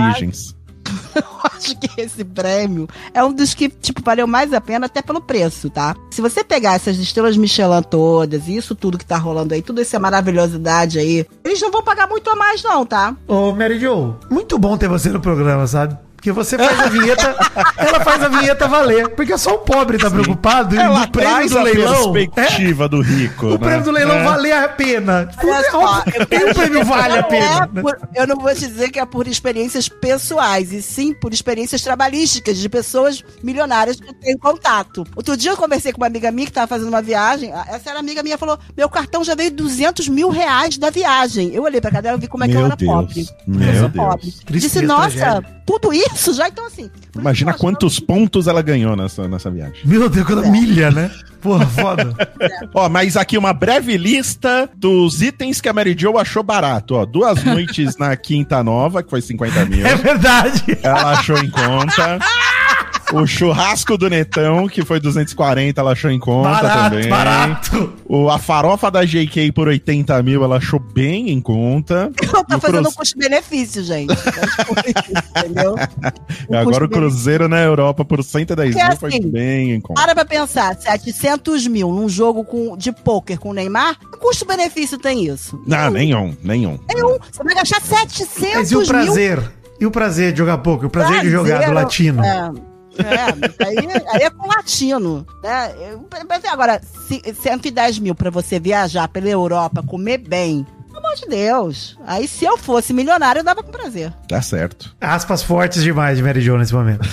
acho que esse prêmio é um dos que, tipo, valeu mais a pena até pelo preço, tá? Se você pegar essas estrelas Michelin todas e isso tudo que tá rolando aí, toda essa maravilhosidade aí, eles não vão pagar muito a mais, não, tá? Ô, Mary Jo, muito bom ter você no programa, sabe? Porque você faz a vinheta, ela faz a vinheta valer. Porque só o pobre tá preocupado e Ela o prêmio traz do a leilão. é, perspectiva do rico. o né? prêmio do leilão É. valer a pena. Olha só, E o prêmio vale a Não pena. é por- eu não vou te dizer que é por experiências pessoais, e sim por experiências trabalhísticas de pessoas milionárias que eu tenho contato. Outro dia eu conversei com uma amiga minha que estava fazendo uma viagem. Essa era amiga minha falou: Meu cartão já veio 200 mil reais da viagem. Eu olhei pra cá dela e vi como é que Meu eu era Deus. pobre. Meu eu sou Deus. pobre. Tristeza, Disse: Nossa, tragédia. tudo isso já? Então assim. Imagina isso que quantos pontos ela ganhou nessa, nessa viagem. Meu Deus, quanta milha, né? Porra, foda. Ó, mas aqui uma breve lista dos itens que a Mary Jo achou barato. Ó, duas noites na Quinta Nova, que foi 50 mil. É verdade. Ela achou em conta. O churrasco do Netão, que foi 240, ela achou em conta Barato, também. barato. O, a farofa da JK por 80 mil, ela achou bem em conta. Eu tô E o fazendo um custo-benefício, gente. Entendeu? Um Agora o. Cruzeiro na Europa por 110 Porque mil foi assim, bem em conta. Para pra pensar, 700 mil num jogo com, de pôquer com o Neymar, que custo-benefício tem isso? Não, nenhum, nenhum. Nenhum. Você vai gastar 700 Mas e o mil. prazer? E o prazer de jogar pouco? O prazer de jogar do Prazer, latino? É, é aí, aí é com latino. Né? Agora, se- 110 mil pra você viajar pela Europa, comer bem. Pelo amor de Deus. Aí, se eu fosse milionário, eu dava com prazer. Tá certo. Aspas fortes demais de Mary Jo nesse momento.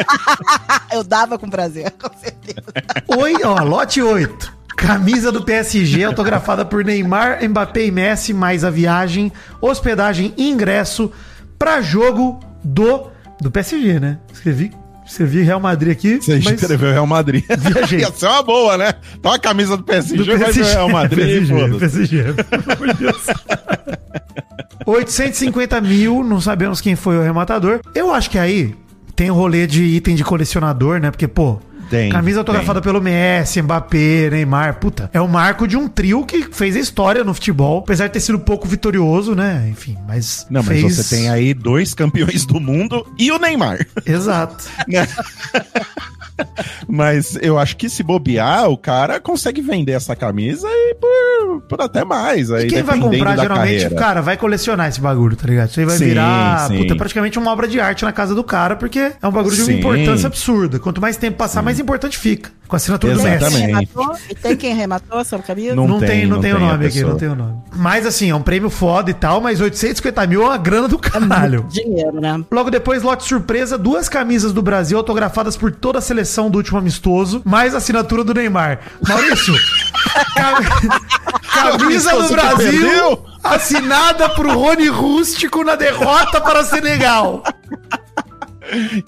Eu dava com prazer, com certeza. Oi, ó, lote 8. Camisa do PSG autografada por Neymar, Mbappé e Messi, mais a viagem, hospedagem e ingresso pra jogo do do PSG, né? Escrevi, escrevi Real Madrid aqui, Você mas escreveu Real Madrid. Viajei. Ia ser uma boa, né? Tá uma camisa do PSG, do vai ver o Real Madrid, PSG. PSG, pelo amor de Deus. 850 mil, não sabemos quem foi o rematador. Eu acho que aí tem o rolê de item de colecionador, né? Porque, pô, Tem, camisa autografada pelo Messi, Mbappé, Neymar, puta. É o marco de um trio que fez a história no futebol, apesar de ter sido pouco vitorioso, né? Enfim, mas. Não, mas fez... você tem aí dois campeões do mundo e o Neymar. Exato. Mas eu acho que se bobear, o cara consegue vender essa camisa e por, por até mais. Aí, E quem vai comprar, geralmente, carreira. cara, vai colecionar esse bagulho, tá ligado? Isso aí vai Sim, virar sim. puta, praticamente uma obra de arte na casa do cara, porque é um bagulho de uma Sim. importância absurda. Quanto mais tempo passar, mais importante fica. Com a assinatura do Messi. Exatamente. Quem rematou? E tem quem rematou a sua camisa? Não Não, tem, tem, não, não tem, o tem nome aqui, não tem o nome. Mas assim, é um prêmio foda e tal, mas 850 mil é uma grana do caralho. Dinheiro, né? Logo depois, lote surpresa, duas camisas do Brasil autografadas por toda a seleção do último amistoso, mais assinatura do Neymar. Maurício, cam- camisa do Brasil assinada por Rony Rústico na derrota para Senegal.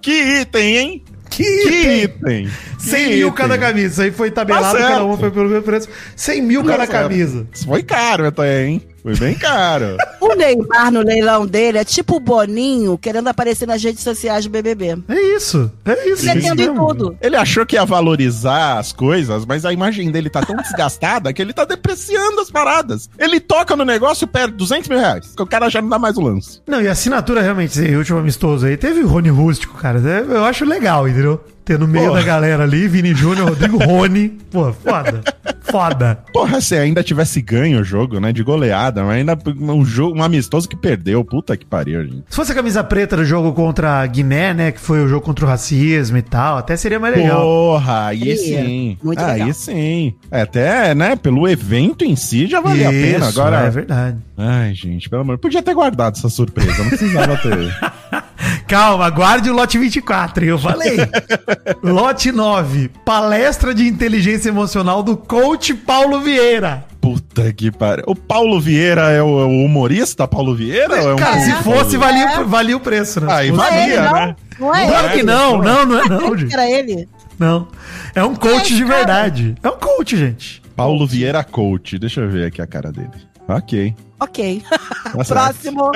Que item, hein? Que, Que item? 100 Que mil item? cada camisa. Isso aí foi tabelado, Tá cada uma foi pelo mesmo preço. 100 mil cada Tá certo. camisa. Isso foi caro até, hein? Foi bem caro. O Neymar no leilão dele é tipo o Boninho querendo aparecer nas redes sociais do BBB. É isso. É isso. Ele isso em tudo. Ele achou que ia valorizar as coisas, mas a imagem dele tá tão desgastada que ele tá depreciando as paradas. Ele toca no negócio e perde 200 mil reais. Que o cara já não dá mais o lance. Não, e a assinatura realmente, esse último amistoso aí, teve o Rony Rústico, cara. É, Eu acho legal, entendeu? Ter no meio Porra. da galera ali, Vini Júnior, Rodrigo Rony. Pô, foda. Foda. Porra, se ainda tivesse ganho o jogo, né? De goleada, mas ainda um jogo, um amistoso que perdeu. Puta que pariu, gente. Se fosse a camisa preta do jogo contra a Guiné, né? Que foi o jogo contra o racismo e tal, até seria mais legal. Porra, aí sim. Muito aí legal. sim. É, Até, né, pelo evento em si já valia a pena. Isso, Agora. É verdade. Ai, gente, pelo amor. Podia ter guardado essa surpresa, não precisava ter. Calma, guarde o lote 24, eu falei. lote 9, palestra de inteligência emocional do coach Paulo Vieira. Puta que pariu. O Paulo Vieira é o, é o humorista Paulo Vieira? ou é um Cara, se fosse, valia, o- valia o preço, né? Aí valia. é ele, não? né? Não é Claro ele. que não, não, não é não, gente. era ele? Não. É um coach de verdade. É um coach, gente. Paulo Vieira Coach. Deixa eu ver aqui a cara dele. Ok. Ok. Tá. Próximo.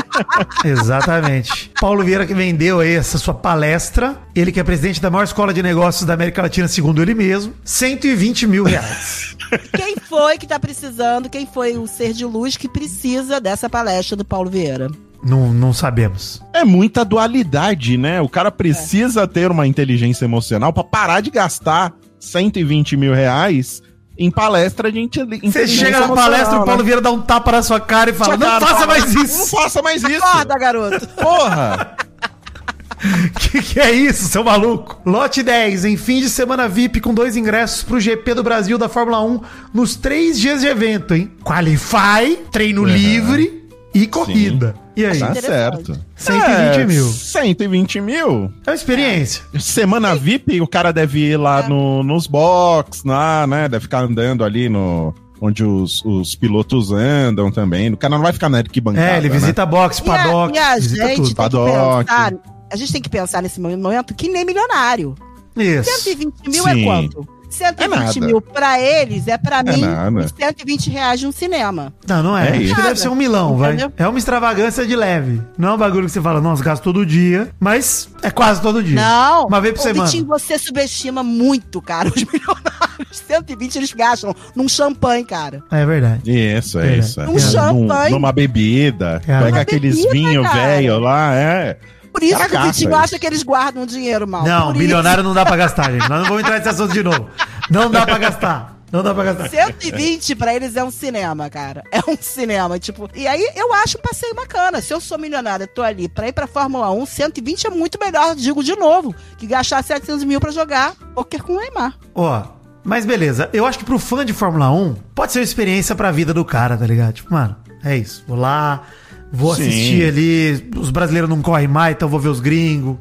Exatamente. Paulo Vieira que vendeu aí essa sua palestra. Ele que é presidente da maior escola de negócios da América Latina, segundo ele mesmo. 120 mil reais. Quem foi que tá precisando? Quem foi o ser de luz que precisa dessa palestra do Paulo Vieira? não, não sabemos. É muita dualidade, né? O cara precisa ter uma inteligência emocional pra parar de gastar 120 mil reais em palestra inte- inteligência Você chega na palestra, o Paulo né? Vieira dá um tapa na sua cara e fala: Não cara, faça mais Não isso. faça mais isso. Acorda, garoto. Porra! que que é isso, seu maluco? Lote 10, em fim de semana VIP com dois ingressos pro GP do Brasil da Fórmula 1 nos três dias de evento, hein? Qualify, treino Uhum. livre e corrida. E aí? Tá certo. 120 É, mil. 120 mil. É uma experiência. Semana VIP, o cara deve ir lá no, nos box, lá, né? Deve ficar andando ali no. Onde os, os pilotos andam também. O cara não vai ficar na arquibancada. É, ele né? visita box, E a, paddock, e a visita gente tudo. tem que Paddock. pensar. A gente tem que pensar nesse momento que nem milionário. Isso. 120 mil Sim. é quanto? 120 É mil pra eles é pra É mim nada. uns 120 reais de um cinema. Não, não é. É Acho isso. que deve ser um milão, vai. É uma extravagância de leve. Não é um bagulho que você fala, nossa, gasto todo dia, mas é quase todo dia. Não. Uma vez por Ô, semana. Vitinho, você subestima muito, cara, os milionários. 120 eles gastam num champanhe, cara. É verdade. Isso, É. é isso. Um Num- champanhe. numa bebida. É. Pega aqueles vinhos velho lá, é. Por isso Cara, que o Vitinho acha que eles guardam dinheiro mal. Não, Por bilionário não dá pra gastar, gente. Nós não vamos entrar nesse assunto de novo. Não dá pra gastar. Não dá pra gastar. Isso. 120 pra eles é um cinema, cara. É um cinema, tipo. E aí eu acho um passeio bacana. Se eu sou milionária, tô ali pra ir pra Fórmula 1, 120 é muito melhor, digo de novo, que gastar 700 mil pra jogar poker com o Neymar. Ó, mas beleza. Eu acho que pro fã de Fórmula 1, pode ser uma experiência pra vida do cara, tá ligado? Tipo, mano, é isso. Vou lá, vou Sim. assistir ali. Os brasileiros não correm mais, então vou ver os gringos.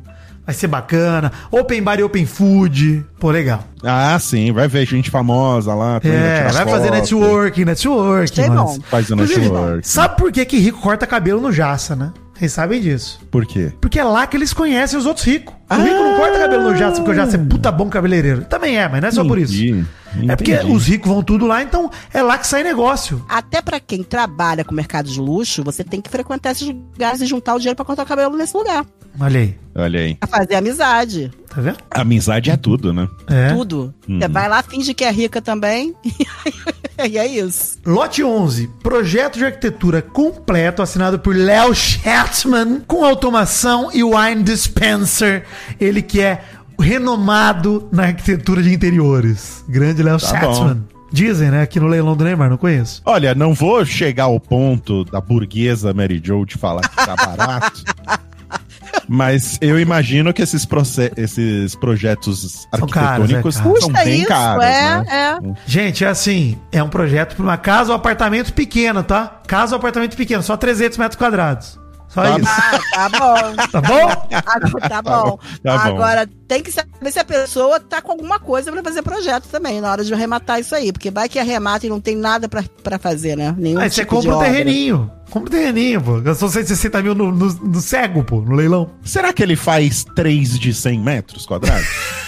Vai ser bacana. Open bar e open food. Pô, legal. Ah, sim, vai ver gente famosa lá. É, vai fazer networking, networking. Bom. Faz o Inclusive, network. Sabe por que, que rico corta cabelo no Jaça, né? Vocês sabem disso. Por quê? Porque é lá que eles conhecem os outros ricos. O rico não corta cabelo no Jaça porque o Jaça é puta bom cabeleireiro. Também é, mas não é só por isso. Entendi, É porque os ricos vão tudo lá, então é lá que sai negócio. Até pra quem trabalha com mercado de luxo, você tem que frequentar esses lugares e juntar o dinheiro pra cortar o cabelo nesse lugar. Olha aí, Olha aí. Pra fazer amizade. tá vendo? Amizade é tudo, né? É. Tudo. Você vai lá, finge que é rica também. e é isso. Lote 11, projeto de arquitetura completo assinado por Léo Schatzman com automação e wine dispenser. Ele que é renomado na arquitetura de interiores. Grande Léo Tá Schatzman. Dizem, né? Aqui no leilão do Neymar, não conheço. Olha, não vou chegar ao ponto da burguesa Mary Jo de falar que tá barato. Mas eu imagino que esses, esses projetos São caros, arquitetônicos é caro. são bem isso, caros, é, né? é. Gente, é assim, é um projeto para uma casa ou apartamento pequeno, tá? Casa ou apartamento pequeno, só 300 metros quadrados. Só Tá isso. Ah, tá bom. Tá bom? Agora, tá bom. bom, tá bom. Agora, tem que saber se a pessoa tá com alguma coisa pra fazer projeto também, na hora de arrematar isso aí. Porque vai que arremata e não tem nada pra, pra fazer, né? Nenhum Aí você tipo de compra um terreninho. Compra um terreninho, pô. Gastou 160 mil no, no, no cego, pô, no leilão. Será que ele faz 3 de 100 metros quadrados?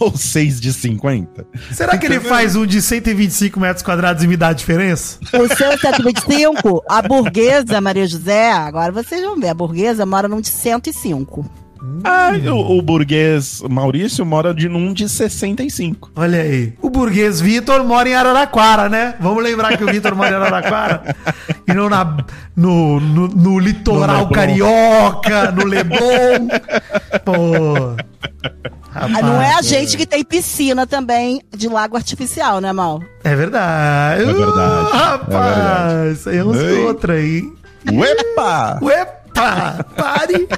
Ou 6 de 50? Será que ele faz um de 125 metros quadrados e me dá a diferença? O seu 125, a burguesa, Maria José, agora vocês vão ver, a burguesa mora num de 105. Ah, o, o burguês Maurício mora de num de 65. Olha aí. O burguês Vitor mora em Araraquara, né? Vamos lembrar que o Vitor mora em Araraquara e não na, no, no, no litoral No carioca, no Leblon. Pô. Ah, não é a gente que tem piscina também de lago artificial, né, Mal? É verdade. É verdade, Uh, rapaz, é isso aí é outra aí. Uepa! Uepa! Pare!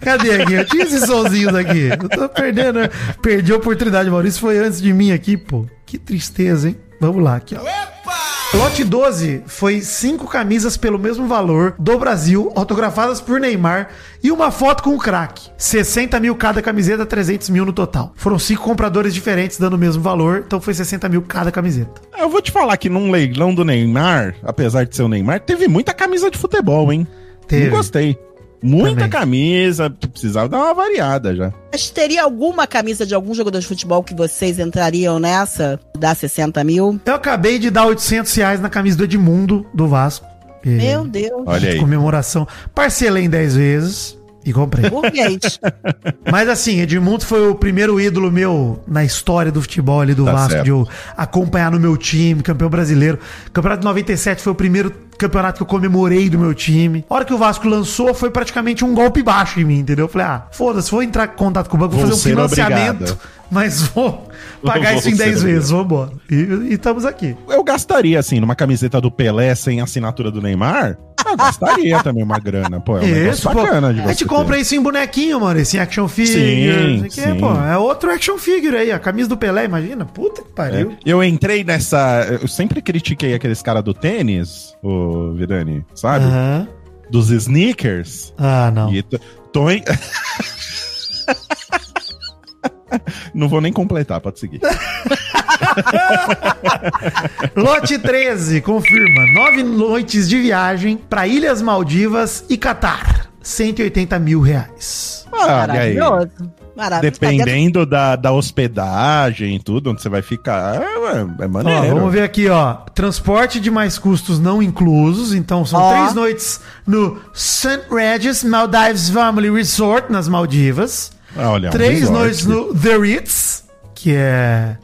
Cadê aqui? Eu tinha esses sonzinhos aqui. Eu tô perdendo. né? Perdi a oportunidade. Maurício foi antes de mim aqui, pô. Que tristeza, hein? Vamos lá, aqui, ó. Lote 12 foi cinco camisas pelo mesmo valor do Brasil, autografadas por Neymar, e uma foto com o craque. 60 mil cada camiseta, 300 mil no total. Foram cinco compradores diferentes dando o mesmo valor, então foi 60 mil cada camiseta. Eu vou te falar que num leilão do Neymar, apesar de ser o Neymar, teve muita camisa de futebol, hein? Teve. Não gostei. Muita Também. camisa, precisava dar uma variada já. Mas teria alguma camisa de algum jogador de futebol que vocês entrariam nessa? Dar 60 mil? Eu acabei de dar 800 reais na camisa do Edmundo, do Vasco. Meu Deus. Olha aí. comemoração. Parcelei em 10 vezes e comprei. Burguês. Mas assim, Edmundo foi o primeiro ídolo meu na história do futebol ali do Tá Vasco, certo. de eu acompanhar no meu time, campeão brasileiro. Campeonato de 97 foi o primeiro campeonato que eu comemorei do meu time. A hora que o Vasco lançou, foi praticamente um golpe baixo em mim, entendeu? Eu falei, ah, foda-se, vou entrar em contato com o banco, vou Vou fazer um financiamento, obrigado. Mas vou pagar isso em ser 10 vezes, vambora. E, e estamos aqui. Eu gastaria, assim, numa camiseta do Pelé sem assinatura do Neymar. Ah, gastaria também uma grana, pô. É um Isso, pô. bacana de A você gente ter. compra isso em bonequinho, mano. Esse em action figure. Sim, sim. pô. É outro action figure aí. A camisa do Pelé, imagina. Puta que É. pariu. Eu entrei nessa. Eu sempre critiquei aqueles caras do tênis, o Vidani, sabe? Dos sneakers. Ah, não. E t- tô em... Não vou nem completar, pode seguir. Lote 13, confirma. Nove noites de viagem pra Ilhas Maldivas e Catar. 180 mil reais. Aí. Maravilhoso. Maravilhoso. Dependendo da, da hospedagem e tudo, onde você vai ficar, é, é Ó, maneiro. vamos ver aqui, ó. Transporte de mais custos não inclusos. Então são Ó. três noites no St. Regis Maldives Family Resort, nas Maldivas. Ah, Olha, um Três resort. noites no The Ritz, que é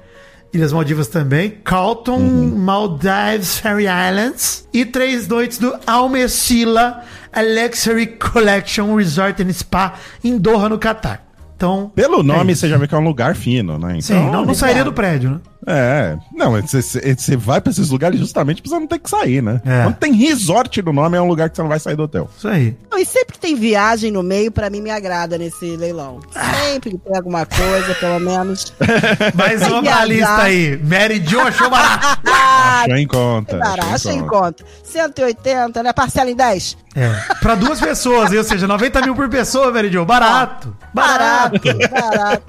Ilhas Maldivas também. Carlton Uhum. Maldives Ferry Islands. E três noites no Almecila a Luxury Collection Resort and Spa em Doha, no Catar. Então. Pelo nome, é você já vê que é um lugar fino, né? Sim, Então, não, não sairia do prédio, né? É, não, você- você você vai pra esses lugares justamente pra você não ter que sair, né? É. Quando tem resort no nome, é um lugar que você não vai sair do hotel. Isso aí. Não, E sempre que tem viagem no meio, pra mim me agrada nesse leilão. Sempre que tem alguma coisa, pelo menos. Mais uma Viajar. lista aí. Mary Jo achou barato. Ah, Achou em conta. Barato, achou em conta. 180, né? Parcela em 10. É. Pra duas pessoas, ou seja, 90 mil por pessoa, Mary Jo. Barato. Barato. Barato.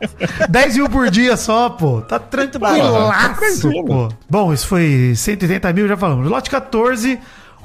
10 mil por dia só, pô. Tá tranquilaço, pô. Bom, isso foi 180 mil, já falamos. Lote 14,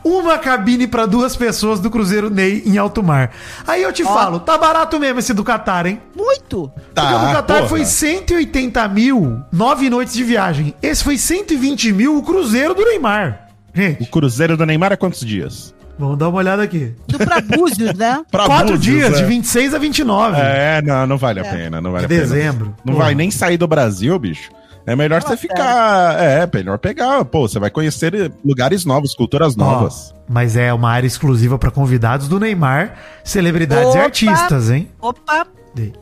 uma cabine pra duas pessoas do Cruzeiro Ney em alto mar. Aí eu te falo, tá barato mesmo esse do Qatar, hein? Muito. Tá, Porque o do Qatar porra. foi 180 mil, nove noites de viagem. Esse foi 120 mil, o Cruzeiro do Neymar. O Gente, cruzeiro do Neymar é quantos dias? vamos dar uma olhada aqui. Do pra Búzios, né? Pra Quatro Búzios, dias, é. de 26 a 29. É, não, não vale a pena, não vale De a pena. dezembro. Não Porra. vai nem sair do Brasil, bicho. É melhor você ficar. É, melhor pegar. Pô, você vai conhecer lugares novos, culturas novas. Ó, mas é uma área exclusiva pra convidados do Neymar, celebridades e Opa! artistas, hein? Opa.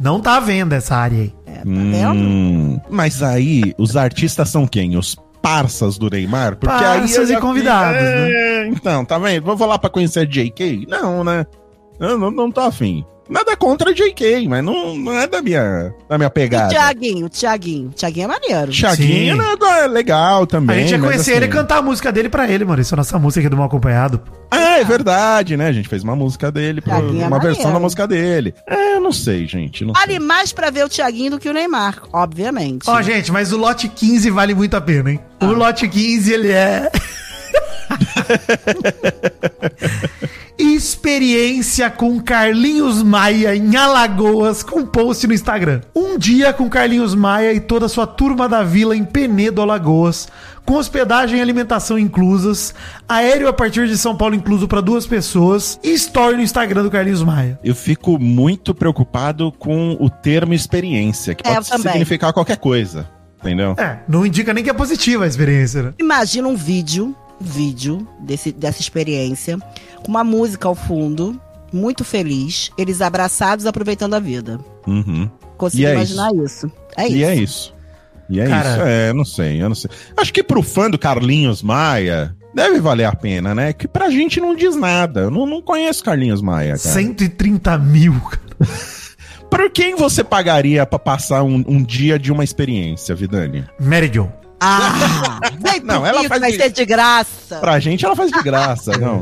Não tá à venda essa área aí. É, tá vendo? Hum, mas aí, os artistas são quem? Os parças do Neymar? Porque Parças aí e convidados, né? É, Então, tá vendo? Vou lá pra conhecer a JK? Não, né? Eu não, não tô afim. Nada contra a JK, mas não, não é da minha, da minha E o pegada. Tiaguinho, o Tiaguinho. O Tiaguinho é maneiro. Thiaguinho né, é legal também. a gente ia conhecer assim- ele e cantar a música dele pra ele, Maurício. A nossa música aqui do Mal Acompanhado. Ah, é verdade, né? A gente fez uma música dele, pro- Thiaguinho é uma versão da música dele. É, eu não sei, gente. Não Vale sei. mais pra ver o Tiaguinho do que o Neymar, obviamente. Ó, gente, mas o lote 15 vale muito a pena, hein? Ah. O lote 15, ele é. Experiência com Carlinhos Maia em Alagoas com post no Instagram. Um dia com Carlinhos Maia e toda a sua turma da vila em Penedo, Alagoas, com hospedagem e alimentação inclusas, aéreo a partir de São Paulo incluso para duas pessoas e story no Instagram do Carlinhos Maia. Eu fico muito preocupado com o termo experiência, que É, pode significar qualquer coisa. Entendeu? É, não indica nem que é positiva a experiência, né? Imagina um vídeo, vídeo desse, dessa experiência, com uma música ao fundo, muito feliz, eles abraçados aproveitando a vida. Uhum. Consigo E é imaginar isso. É E isso. é isso. E é Cara- isso. É, eu não sei, eu não sei. Acho que pro fã do Carlinhos Maia, deve valer a pena, né? Que pra gente não diz nada. Eu não, não conheço Carlinhos Maia, cara. 130 mil, cara. Por quem você pagaria pra passar um, um dia de uma experiência, Vidani? Mary Jo. Ah! Vem Não, ela faz vai de- ser de graça. Pra gente ela faz de graça, não.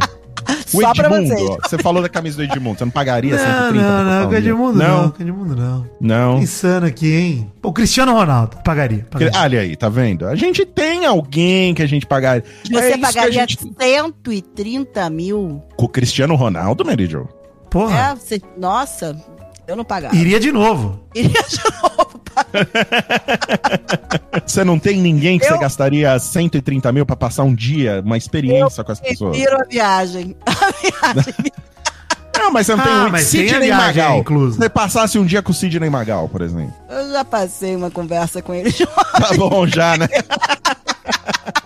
O Só pra Edmundo, vocês. ó, você falou da camisa do Edmundo, você não pagaria Não, 130 não, pra não, com Edmundo dia? não, Não, com Edmundo não. não. Pensando aqui, hein? O Cristiano Ronaldo, pagaria. pagaria. Olha aí, tá vendo? A gente tem alguém que a gente pagaria. Você É pagaria gente- 130 mil? Com o Cristiano Ronaldo, Jo? Porra, É, você... Nossa, eu não pagava. iria de novo. Iria de novo. Você não tem ninguém que Eu- você gastaria 130 mil pra passar um dia, uma experiência com as pessoas? Prefiro a viagem. A viagem. Não, mas você não tem Ah, um mas tem a Sidney Magal. inclusa. Se você passasse um dia com o Sidney Magal, por exemplo. Eu já passei uma conversa com ele. Tá bom já, né?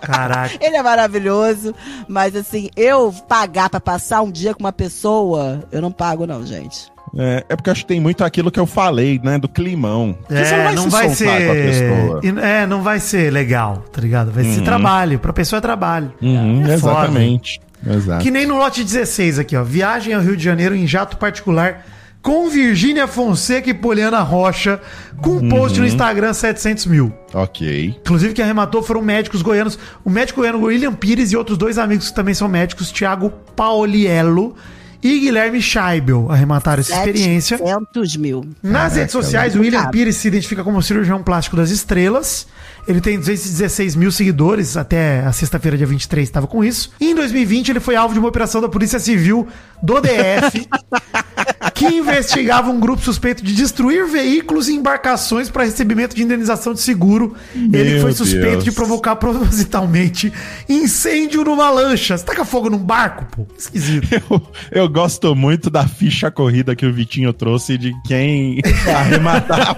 Caraca. Ele é maravilhoso, mas assim, eu pagar pra passar um dia com uma pessoa, eu não pago não, gente. É, é porque acho que tem muito aquilo que eu falei, né? Do climão. É, não vai, se com a pessoa. ser. É, não vai ser legal, tá ligado? Vai ser Uhum. trabalho. Pra pessoa é trabalho. Uhum, É exatamente. Exato. Que nem no lote 16 aqui, ó. Viagem ao Rio de Janeiro em jato particular com Virgínia Fonseca e Poliana Rocha, com um post no Instagram 700 mil. Ok. Inclusive, quem arrematou foram médicos goianos. O médico goiano William Pires e outros dois amigos que também são médicos, Thiago Pauliello e Guilherme Scheibel, arremataram essa experiência. 700 mil. Nas redes sociais, o William. Pires se identifica como cirurgião plástico das estrelas. Ele tem 216 mil seguidores, até a sexta-feira, dia 23, estava com isso. E em 2020, ele foi alvo de uma operação da Polícia Civil do DF, que investigava um grupo suspeito de destruir veículos e embarcações para recebimento de indenização de seguro. ele Meu foi suspeito Deus. de provocar propositalmente incêndio numa lancha. Você taca fogo num barco, pô? Esquisito. Eu, eu gosto muito da ficha corrida que o Vitinho trouxe de quem arrematava.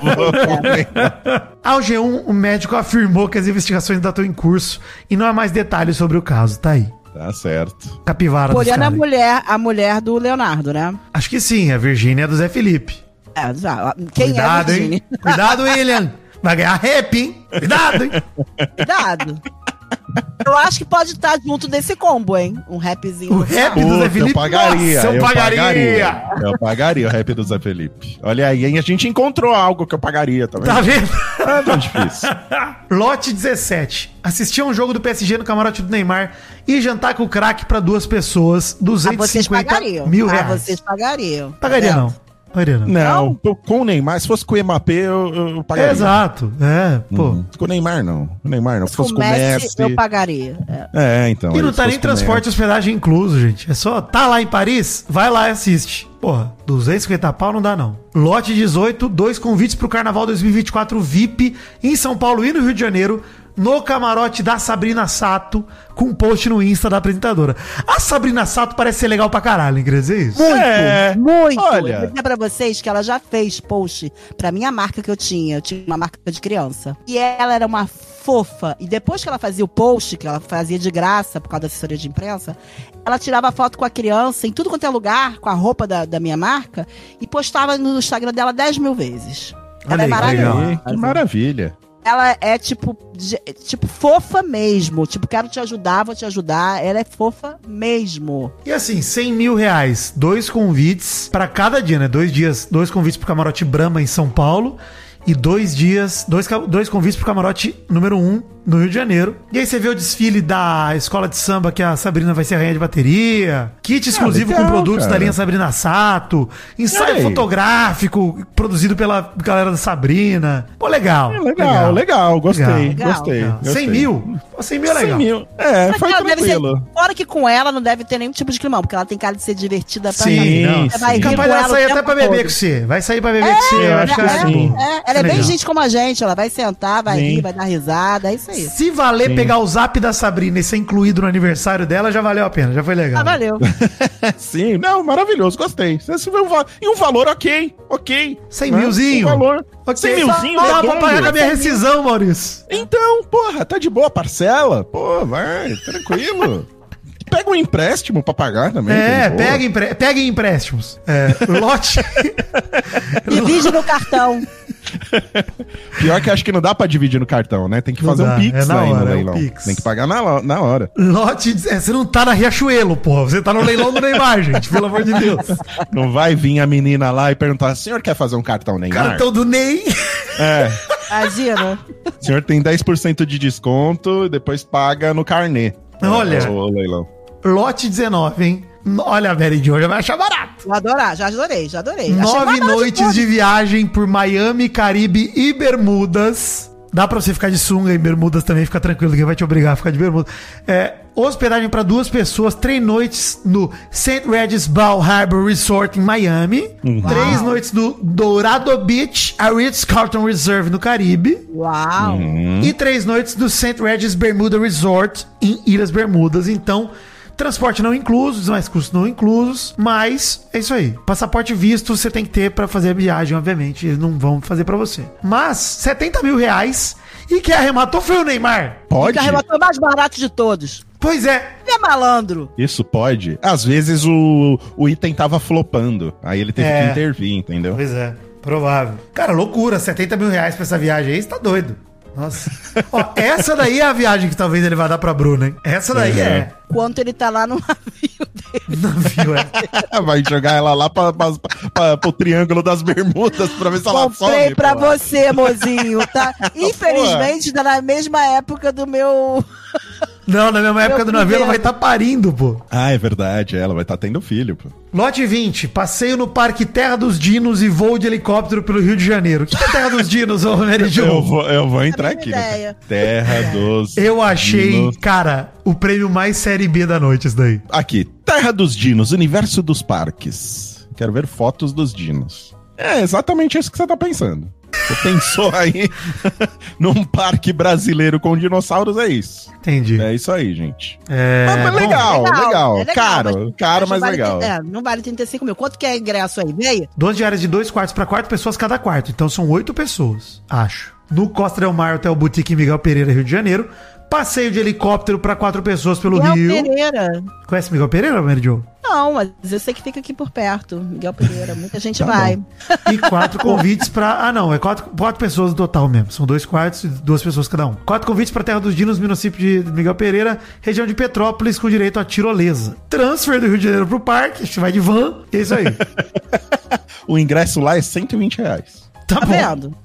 Ao G1, o médico afirmou que as investigações ainda estão em curso e não há mais detalhes sobre o caso. Tá aí. Tá certo. Capivara dos Poliana é a mulher, a mulher do Leonardo, né? Acho que sim, a Virgínia é do Zé Felipe. É, já. Quem Cuidado, é a hein? Virginia? Cuidado, William. Vai ganhar rap, hein? Cuidado, hein? Cuidado. Eu acho que pode estar junto desse combo, hein? Um rapzinho. O rap do Zé Felipe. eu pagaria, Nossa, eu eu pagaria. pagaria. Eu pagaria o rap do Zé Felipe. Olha aí, hein? A gente encontrou algo que eu pagaria também. Tá vendo? Não é tão difícil. Lote 17. Assistir a um jogo do PSG no camarote do Neymar e jantar com o craque pra duas pessoas. Ah, vocês 250 pagariam. mil Ah, reais. vocês pagariam. Pagaria Tá não. Pagaria não. Não, tô com o Neymar. Se fosse com o Mbappé, eu, eu pagaria. Exato. É, pô. Uhum. Com o Neymar, não. Com o Neymar, não. Se fosse Com o Messi, Messi. eu pagaria. É. É, então. E não tá se nem transporte e hospedagem incluso, gente. É só, tá lá em Paris? Vai lá e assiste. Porra, 250 pau não dá não. Lote 18, dois convites pro Carnaval 2024 VIP em São Paulo e no Rio de Janeiro, no camarote da Sabrina Sato, com um post no Insta da apresentadora. A Sabrina Sato parece ser legal pra caralho, hein? Queria dizer isso? Muito, É, muito. olha. Eu vou dizer pra vocês que ela já fez post pra minha marca que eu tinha. Eu tinha uma marca de criança. E ela era uma fofa. E depois que ela fazia o post, que ela fazia de graça por causa da assessoria de imprensa, ela tirava foto com a criança em tudo quanto é lugar, com a roupa da, da minha marca, e postava no Instagram dela 10 mil vezes. Olha Ela é aí, que maravilhosa. legal. Que maravilha. Ela é tipo, tipo fofa mesmo. Tipo, quero te ajudar, vou te ajudar. Ela é fofa mesmo. E assim, 100 mil reais, dois convites pra cada dia, né? Dois dias, dois convites pro camarote Brahma em São Paulo e dois dias, dois, dois convites pro camarote número um no Rio de Janeiro. E aí você vê o desfile da escola de samba que a Sabrina vai ser a rainha de bateria, kit exclusivo legal, com produtos cara. da linha Sabrina Sato, ensaio fotográfico produzido pela galera da Sabrina. Pô, legal. É legal, legal, gostei, Legal. gostei. Legal. gostei. 100 mil? Pô, 100 mil é 100 legal. mil. É, Mas foi ela deve ser- tranquilo. fora que com ela não deve ter nenhum tipo de climão, porque ela tem cara de ser divertida pra Sim, caramba. sim. Você vai rir Capaz dela sair até pra beber todo. com você. Vai sair pra beber com você. Eu acho que é é, assim. é, ela é bem gente como a gente, ela vai sentar, vai Sim. rir, vai dar risada, é isso aí. Se valer pegar o zap da Sabrina e ser incluído no aniversário dela, já valeu a pena, já foi legal. Ah, valeu. Sim, não, maravilhoso, gostei. Esse foi um E um valor ok, ok. 100 né? milzinho. Um valor. Ok. 100 milzinho, Dá pra pagar a minha rescisão, Maurício. Então, porra, tá de boa a parcela? Pô, vai, tranquilo. Pega um empréstimo pra pagar também. É, boa. pega, empre... pega em empréstimos. É, lote. Divide no cartão. Pior que acho que não dá pra dividir no cartão, né? Tem que Não fazer dá, um Pix é na aí hora, no é um leilão. Pix. Tem que pagar na, na hora. lote. é, você não tá na Riachuelo, porra. Você tá no leilão do Neymar, gente. Pelo amor de Deus. Não vai vir a menina lá e perguntar: senhor quer fazer um cartão Neymar? Cartão do Ney. É. Imagina. O senhor tem 10% de desconto e depois paga no carnê. Olha. O, o leilão. Lote 19, hein? Olha, a Mary de hoje vai achar barato. Vou adorar, já adorei, já adorei. Nove noites de viagem por Miami, Caribe e Bermudas. Dá pra você ficar de sunga em Bermudas também, fica tranquilo, ninguém vai te obrigar a ficar de bermuda. É, hospedagem pra duas pessoas, três noites no St. Regis Ball Harbor Resort em Miami, três noites no Dourado Beach, a Ritz-Carlton Reserve no Caribe, Uau. Hum. e três noites do St. Regis Bermuda Resort em Ilhas Bermudas. Então, transporte não incluso, os mais custos não inclusos, mas é isso aí. Passaporte visto você tem que ter pra fazer a viagem, obviamente. Eles não vão fazer pra você. Mas, 70 mil reais. E quem arrematou foi o Neymar. Pode? Que arrematou mais barato de todos. Pois é. Ele é malandro. Isso pode. Às vezes o, o item tava flopando. Aí ele teve É. que intervir, entendeu? Pois é. Provável. Cara, loucura. 70 mil reais pra essa viagem aí, você tá doido. Nossa. Ó, essa daí é a viagem que talvez ele vai dar pra Bruna, hein? Essa daí é. Quanto ele tá lá no navio dele. Navio, é. Vai jogar ela lá pra, pra, pra- pro Triângulo das Bermudas pra ver se ela Comprei sobe. pra pô. você, mozinho, tá? Infelizmente, tá na mesma época do meu. Não, na mesma época do navio ela vai estar parindo, pô. Ah, é verdade. Ela vai estar tendo filho, pô. Lote 20, passeio no Parque Terra dos Dinos e voo de helicóptero pelo Rio de Janeiro. O que é Terra dos Dinos, ô Mary Jo? Eu vou, eu vou entrar aqui. né? ideia. Terra dos. Eu achei, Dinos. cara, o prêmio mais série B da noite, isso daí. Aqui, Terra dos Dinos, Universo dos Parques. Quero ver fotos dos dinos. É exatamente isso que você tá pensando. Você pensou aí num parque brasileiro com dinossauros, é isso. Entendi. É isso aí, gente. É, Mas, mas bom, legal, legal, é Caro, caro, mas não vale, legal. É, não vale 35 mil. Quanto que é ingresso aí? Veio? Duas diárias de dois quartos pra quatro pessoas cada quarto. Então são oito pessoas, acho. No Costa Del Mar Hotel Boutique em Miguel Pereira, Rio de Janeiro. Passeio de helicóptero pra quatro pessoas pelo Miguel Rio. Pereira. Conhece Miguel Pereira, Mary Jo? Não, mas eu sei que fica aqui por perto. Miguel Pereira. Muita gente Tá vai. E quatro convites pra. Ah, não, é quatro, quatro pessoas no total mesmo. São dois quartos e duas pessoas cada um. Quatro convites pra Terra dos Dinos, município de Miguel Pereira, região de Petrópolis, com direito a tirolesa. Transfer do Rio de Janeiro pro parque, a gente vai de van. É isso aí. O ingresso lá é 120 reais. Tá Tá bom. vendo?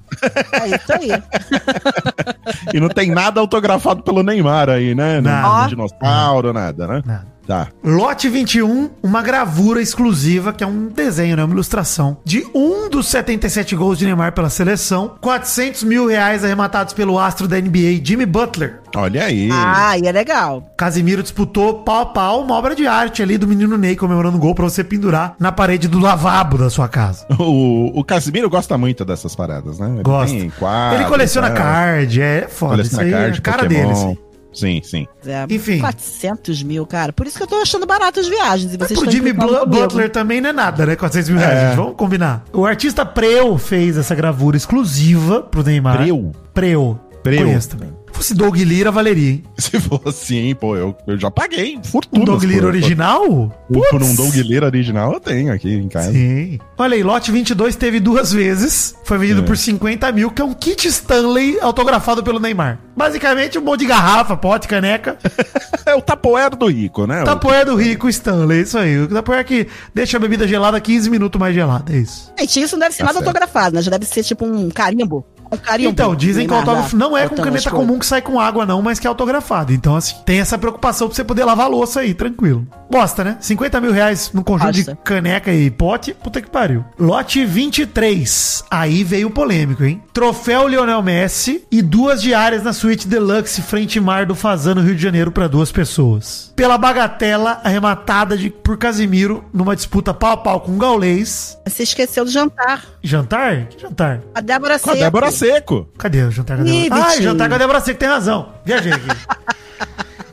É isso aí. E não tem nada autografado pelo Neymar aí, né? Não Nada. tem dinossauro, nada, né? Nada. Tá. Lote 21, uma gravura exclusiva, que é um desenho, né? Uma ilustração, de um dos 77 gols de Neymar pela seleção. 400 mil reais arrematados pelo astro da NBA, Jimmy Butler. Olha aí. Ah, e é legal. Casimiro disputou pau a pau uma obra de arte ali do menino Ney comemorando o gol pra você pendurar na parede do lavabo da sua casa. O, o Casimiro gosta muito dessas paradas, né? Ele Gosta. tem quadro, Ele coleciona tá? card, é foda. Isso Coleciona aí é card, a cara Pokémon. dele, assim. Sim, sim. É, Enfim. 400 mil, cara. Por isso que eu tô achando barato as viagens. E vocês Pro estão Jimmy comigo. Butler também não é nada, né? 400 mil reais, É. Vamos combinar. O artista Preu fez essa gravura exclusiva pro Neymar. Preu? Preu. Preu. Conheço também. Se fosse Doug Lira, valeria, hein? Se fosse, hein, pô, eu, eu já paguei Um fortuna. Doug Lira original? Por, por um. Doug Lira original eu tenho aqui em casa. Sim. Olha aí, lote 22 teve duas vezes. Foi vendido É. por 50 mil, que é um kit Stanley autografado pelo Neymar. Basicamente, um monte de garrafa, pote, caneca. É o tapoeiro do rico, né? Tapoé do rico Stanley, isso aí. O tapoé que deixa a bebida gelada 15 minutos mais gelada, é isso. Gente, isso não deve ser Tá nada certo. autografado, né? Já deve ser tipo um carimbo. Um carimbo. Então, dizem que o autógrafo não é com caneta comum que sai com água, não, mas que é autografado. Então, assim, tem essa preocupação pra você poder lavar a louça aí, tranquilo. Bosta, né? 50 mil reais no conjunto Bosta. de caneca e pote, puta que pariu. Lote 23. Aí veio o polêmico, hein? Troféu Lionel Messi e duas diárias na suíte deluxe frente mar do Fazano, Rio de Janeiro, pra duas pessoas. Pela bagatela arrematada de, por Casimiro numa disputa pau a pau com o Gaulês. Você esqueceu do jantar. Jantar? Que jantar? A Débora Com a Seco. Débora Seco. Cadê o jantar com a Ih, Débora? Ah, Vitinho. jantar com a Débora Seco, tem razão. Viajei aqui.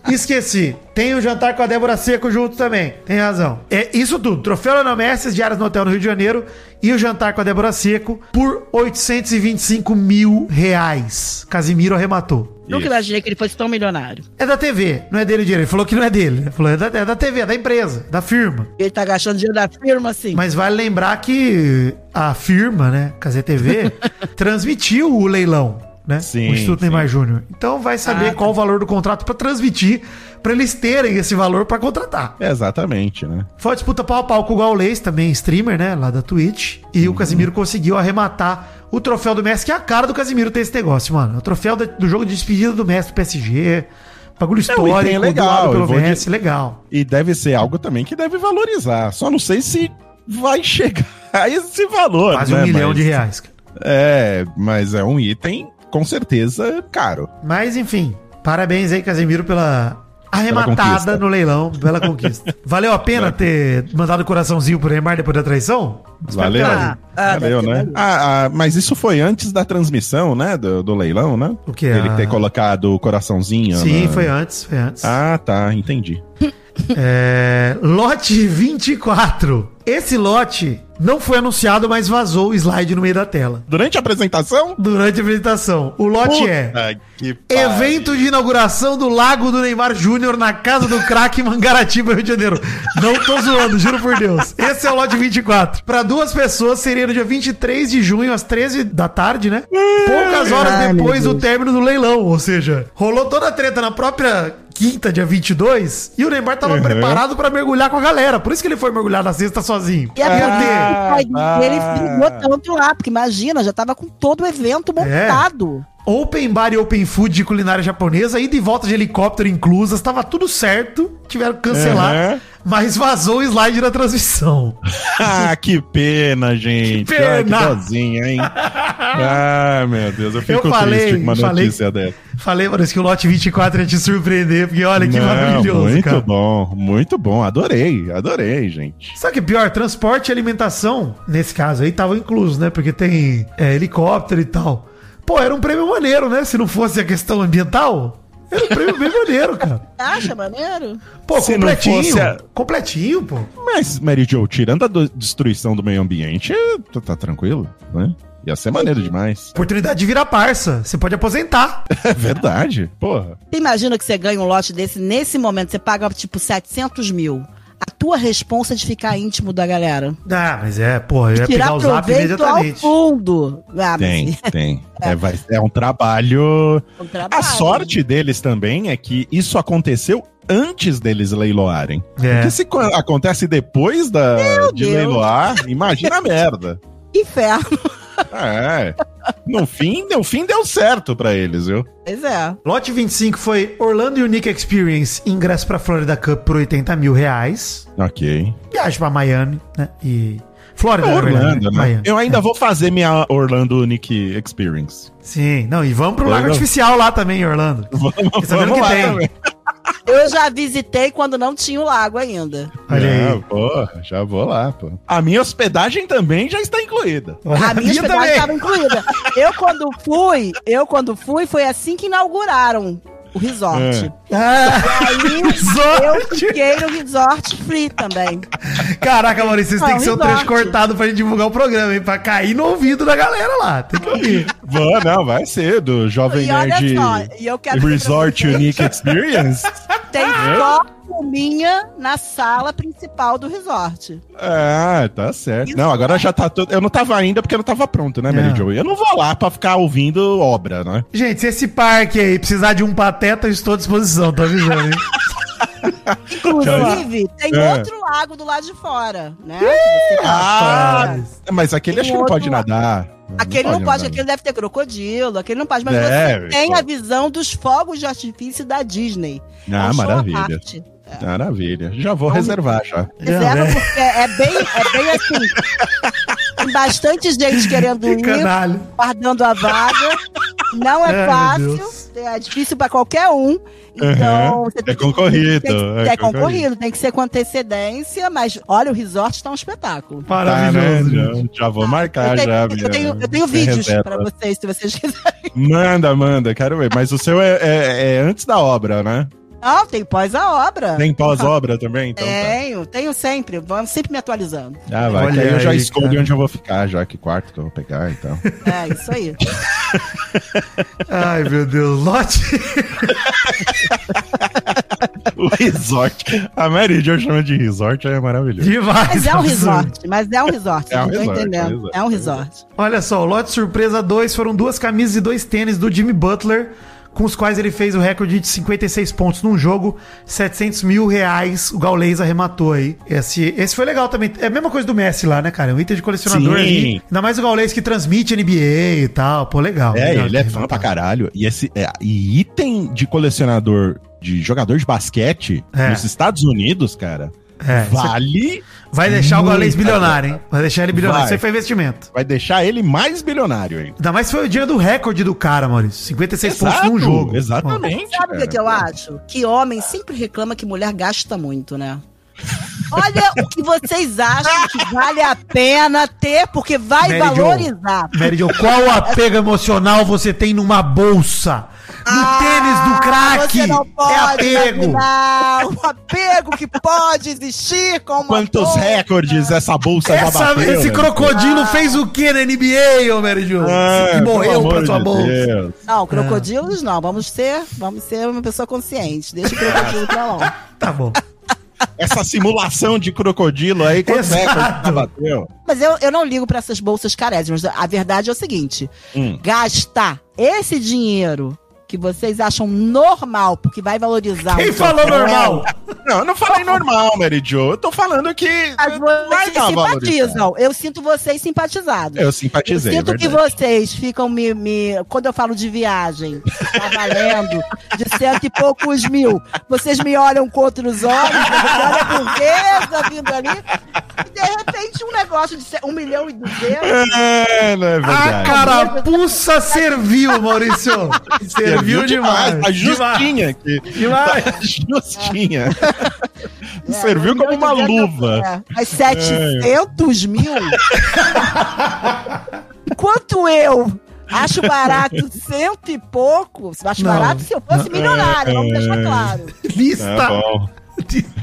Esqueci. Tem o jantar com a Débora Seco junto também. Tem razão. É isso tudo. Troféu Leonel Messi, as diárias no hotel no Rio de Janeiro e o jantar com a Débora Seco por 825 mil reais. Casimiro arrematou. Nunca imaginei que ele fosse tão milionário. É da TV, não é dele o dinheiro. Ele falou que não é dele. Ele falou, é da, é da TV, é da empresa, da firma. Ele tá gastando dinheiro da firma, assim. Mas vale lembrar que a firma, né, Casé TV, transmitiu o leilão, né? Sim, o Instituto sim. Neymar Júnior. Então vai saber Ah, tá. qual o valor do contrato pra transmitir, pra eles terem esse valor pra contratar. Exatamente, né? Foi a disputa pau a pau com o Gaulês, também streamer, né, lá da Twitch. E Uhum. o Casimiro conseguiu arrematar o troféu do Messi, que é a cara do Casimiro ter esse negócio, mano. O troféu do jogo de despedida do Messi do PSG. Bagulho É, histórico, é legal, pelo de- Messi, legal. E deve ser algo também que deve valorizar. Só não sei se vai chegar a esse valor. Quase né? um milhão Mas- de reais, cara. É, mas é um item com certeza caro. Mas enfim, parabéns aí, Casemiro, pela arrematada no leilão, bela conquista. Valeu a pena ter mandado o coraçãozinho pro Neymar depois da traição? Valeu. Ah, ah, Valeu, né? Ah, ah, mas isso foi antes da transmissão, né? Do, do leilão, né? O que? Ele Ah. ter colocado o coraçãozinho. Sim, na- foi antes, foi antes. Ah, tá, entendi. É, lote 24. Esse lote não foi anunciado, mas vazou o slide no meio da tela. Durante a apresentação? Durante a apresentação. O lote é. Puta pariu. Evento de inauguração do Lago do Neymar Júnior na casa do craque Mangaratiba, Rio de Janeiro. Não tô zoando, juro por Deus. Esse é o lote 24. Para duas pessoas seria no dia 23 de junho, às 13 da tarde, né? Poucas horas depois do término do leilão. Ou seja, rolou toda a treta na própria quinta, dia 22, e o Neymar tava Uhum. preparado pra mergulhar com a galera. Por isso que ele foi mergulhar na sexta sozinho. E é por Ah, ah. ele brigou tanto lá, porque imagina, já tava com todo o evento É. montado. Open bar e open food de culinária japonesa, ida e volta de helicóptero inclusas, tava tudo certo, tiveram que cancelar, Uhum. mas vazou o slide da transmissão. Ah, que pena, gente. Que pena. Ah, que dozinha, hein? ah, meu Deus, eu fico Eu falei, triste com uma falei- notícia dessa. Falei, Maurício, que o lote 24 ia te surpreender, porque olha que Não, maravilhoso, muito cara. bom, muito bom. Adorei, adorei, gente. Sabe o que é pior? Transporte e alimentação, nesse caso aí, estavam inclusos, né? Porque tem é, helicóptero e tal. Pô, era um prêmio maneiro, né? Se não fosse a questão ambiental, era um prêmio bem maneiro, cara. Acha maneiro? Pô, Se completinho. fosse a- Completinho, pô. Mas, Mary Jo, tirando a do- destruição do meio ambiente, tá, tá tranquilo, né? Ia ser maneiro demais. Oportunidade de virar parça. Você pode aposentar. É verdade, porra. Você imagina que você ganha um lote desse, nesse momento, você paga tipo 700 mil. Tua responsa é de ficar íntimo da galera. Ah, mas é, porra, eu ia Tirar pegar o zap proveito ao imediatamente. fundo. Ah, mas Tem, tem. É, vai, é um trabalho. é um trabalho. A sorte deles também é que isso aconteceu antes deles leiloarem. É. Porque se co- acontece depois da, de Deus. leiloar, imagina a merda. Inferno. É. No fim, no fim deu certo pra eles, viu? Pois é. Lote 25 foi Orlando Unique Experience, ingresso pra Florida Cup por 80 mil reais. Ok. Viagem pra Miami, né? E. Flórida, verdade, Orlando, né? Miami. Eu ainda vou fazer minha Orlando Unique Experience. Sim, não, e vamos pro Lago não? Artificial lá também, em Orlando. Vamos, Fiquei sabendo vamos que lá tem. também. Eu já visitei quando não tinha o lago ainda. Olha aí. pô, já vou lá, pô. A minha hospedagem também já está incluída. A minha hospedagem estava incluída. Eu quando fui, eu quando fui, foi assim que inauguraram o resort. Ah, Aí Resort. eu fiquei no resort free também. caraca, Maurício, vocês têm que ser um trecho cortado pra gente divulgar o programa, hein? Pra cair no ouvido da galera lá. Tem que ouvir. Não, vai ser do Jovem E olha Nerd só, e eu quero Resort Unique Experience. Tem foto minha na sala principal do resort. Ah, tá certo. Não, agora já tá tudo. Eu não tava ainda porque eu não tava pronto, né, Mary Não. Jo? Eu não vou lá pra ficar ouvindo obra, né? Gente, se esse parque aí precisar de um pateta, eu estou à disposição, tô avisando, hein? Inclusive, tem É. outro lago do lado de fora, né? Tá- Ah, mas aquele Tem acho que não pode lá. nadar. Aquele não pode, nadar. aquele deve ter crocodilo, aquele não pode, mas Deve, você tem pô. a visão dos fogos de artifício da Disney. É Ah, um show à maravilha. Parte. Maravilha. Já vou reservar já. Reserva é. porque é bem, é bem assim. Tem bastante gente querendo Que ir, canalho. guardando a vaga. Não é meu fácil, é difícil para qualquer um. Então, Uhum. você É tem que- concorrido, tem que- é é, concorrido. concorrido, tem que ser com antecedência, mas olha, o resort está um espetáculo. Tá, né? Maravilhoso. Já, já vou marcar eu, tenho, já. eu, minha- tenho, eu tenho vídeos para vocês, se vocês quiserem. Manda, manda, quero ver. Mas o seu é, é- é antes da obra, né? Não, tem pós a obra. Tem pós-obra também? Então tá. Tenho, tenho sempre. Vamos sempre me atualizando. Ah, vai, Olha aí eu já aí, escolho cara. onde eu vou ficar, já que quarto que eu vou pegar então. É, isso aí. Ai, meu Deus. Lote. o resort. A Mary Jo chama de resort, é maravilhoso. Demais. Mas é um resort. Mas é um resort. É um resort, é um entendendo. resort. É um resort. Olha só, o lote surpresa 2 foram duas camisas e dois tênis do Jimmy Butler, com os quais ele fez o recorde de 56 pontos num jogo, 700 mil reais o Gaulês arrematou aí. Esse, esse foi legal também. É a mesma coisa do Messi lá, né, cara? É um item de colecionador Sim. ali. Ainda mais o Gaulês que transmite NBA e tal. Pô, legal. É, legal ele é fã pra caralho. E, esse, é, e item de colecionador de jogador de basquete É. nos Estados Unidos, cara, É, isso vale. Vai deixar o Gaulês muita bilionário, hein? Vai deixar ele bilionário. Vai. Isso aí foi investimento. Vai deixar ele mais bilionário, hein? Ainda mais foi o dia do recorde do cara, Maurício. 56 pontos num jogo. Exatamente. Sabe o que, que eu acho? Que homem sempre reclama que mulher gasta muito, né? Olha o que vocês acham que vale a pena ter, porque vai Mary Jo. valorizar. Mary Jo, qual apego emocional você tem numa bolsa? No tênis do craque Você não é apego. imaginar o apego que pode existir com uma Quantos bolsa. recordes essa bolsa já Essa- bateu? esse crocodilo fez o que na NBA, ô Mary Jo? Ah, que morreu pra sua de bolsa. Deus. Não, crocodilos não. Vamos ser, vamos ser uma pessoa consciente. Deixa o crocodilo pra lá. Tá bom. Essa simulação de crocodilo aí, Exato. recordes já bateu? Mas eu, eu não ligo pra essas bolsas carésimas. A verdade é o seguinte: Hum. gastar esse dinheiro que vocês acham normal, porque vai valorizar Quem o seu falou normal? Não, eu não falei normal, Mary Jo. Eu tô falando que Mas vocês simpatizam. Eu sinto vocês simpatizados. Eu Eu simpatizei, é sinto que verdade. vocês ficam me, me- Quando eu falo de viagem, tá valendo, de cento e poucos mil, vocês me olham com outros olhos, olha a burguesa vindo ali, e de repente um negócio de um milhão e duzentos. É, não é A verdade. carapuça serviu, Maurício. Serviu demais. Tá justinha aqui. Demais. Tá justinha. É, Serviu como uma luva. é. Mas 700 mil? Enquanto eu acho barato cento e pouco, acho Não. barato se eu fosse milionário, vamos deixar claro. Lista. Tá bom.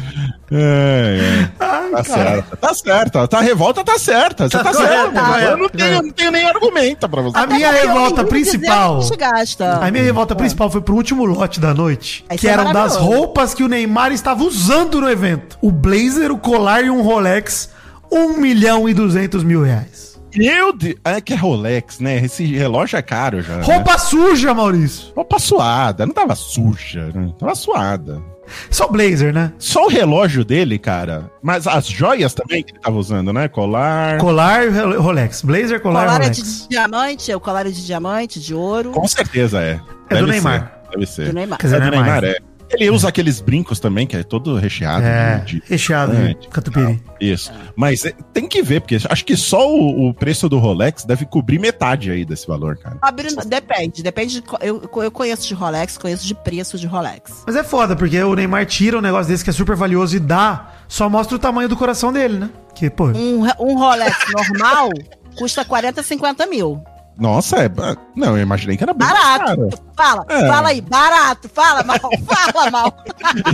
É, é. Tá certo. Tá certo. Tá, a revolta tá certa. Você Tá tá, tá. Eu não tenho, não tenho nem argumento pra você. A minha revolta principal. a gente gasta. A minha revolta principal foi pro último lote da noite, Isso que é eram das roupas que o Neymar estava usando no evento. O blazer, o colar e um Rolex, 1 milhão e 200 mil reais. Meu Deus. É que é Rolex, né? Esse relógio é caro já. né? Roupa suja, Maurício. Roupa suada. Não tava suja, né? Tava suada. Só blazer, né? Só o relógio dele, cara. Mas as joias também que ele tava usando, né? Colar. Colar e Role- Rolex. Blazer, colar, colar e é Rolex. de diamante, é o colar é de diamante, de ouro. Com certeza é. É do Deve Neymar. ser, Deve ser. Do Neymar. Quer dizer, É do é. Neymar, é. Ele usa aqueles brincos também, que é todo recheado. É, de- recheado de catupiry. Isso. Mas é, tem que ver, porque acho que só o, o preço do Rolex deve cobrir metade aí desse valor, cara. Abrindo, depende, depende. De, eu, eu conheço de Rolex, conheço de preço de Rolex. Mas é foda, porque o Neymar tira um negócio desse que é super valioso e dá, só mostra o tamanho do coração dele, né? Que, pô, Um, um Rolex normal custa 40, 50 mil. Nossa, é. ba- Não, eu imaginei que era bem Barato. Fala, É. fala aí, barato, fala mal, fala mal.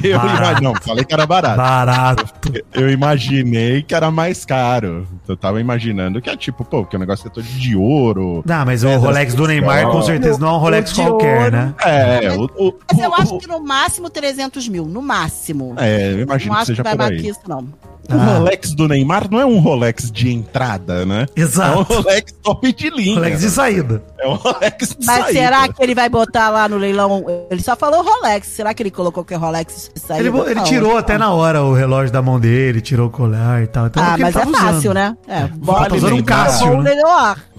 Eu Barato. ima- Não, falei que era barato. barato. Eu imaginei que era mais caro. Eu tava imaginando que é tipo, pô, que o negócio é todo de ouro. Não, mas o É, Rolex do Neymar com certeza não é um Rolex qualquer, ouro. né? É, o. o- Mas eu o- acho o- que no máximo 300 mil, no máximo. É, eu imagino não que acho que seja vai por mais aí. que isso, não. O Ah. Rolex do Neymar não é um Rolex de entrada, né? É um Exato. Rolex top de linha. Rolex de saída. É um Rolex de Mas saída. será que ele vai botar lá no leilão? Ele só falou Rolex. Será que ele colocou que é Rolex de saída? Ele, ele tirou até na hora o relógio da mão dele, tirou o colar e tal. Então, Ah, porque mas ele é tava fácil, usando. né? É, Vale tá usando um Cássio, né?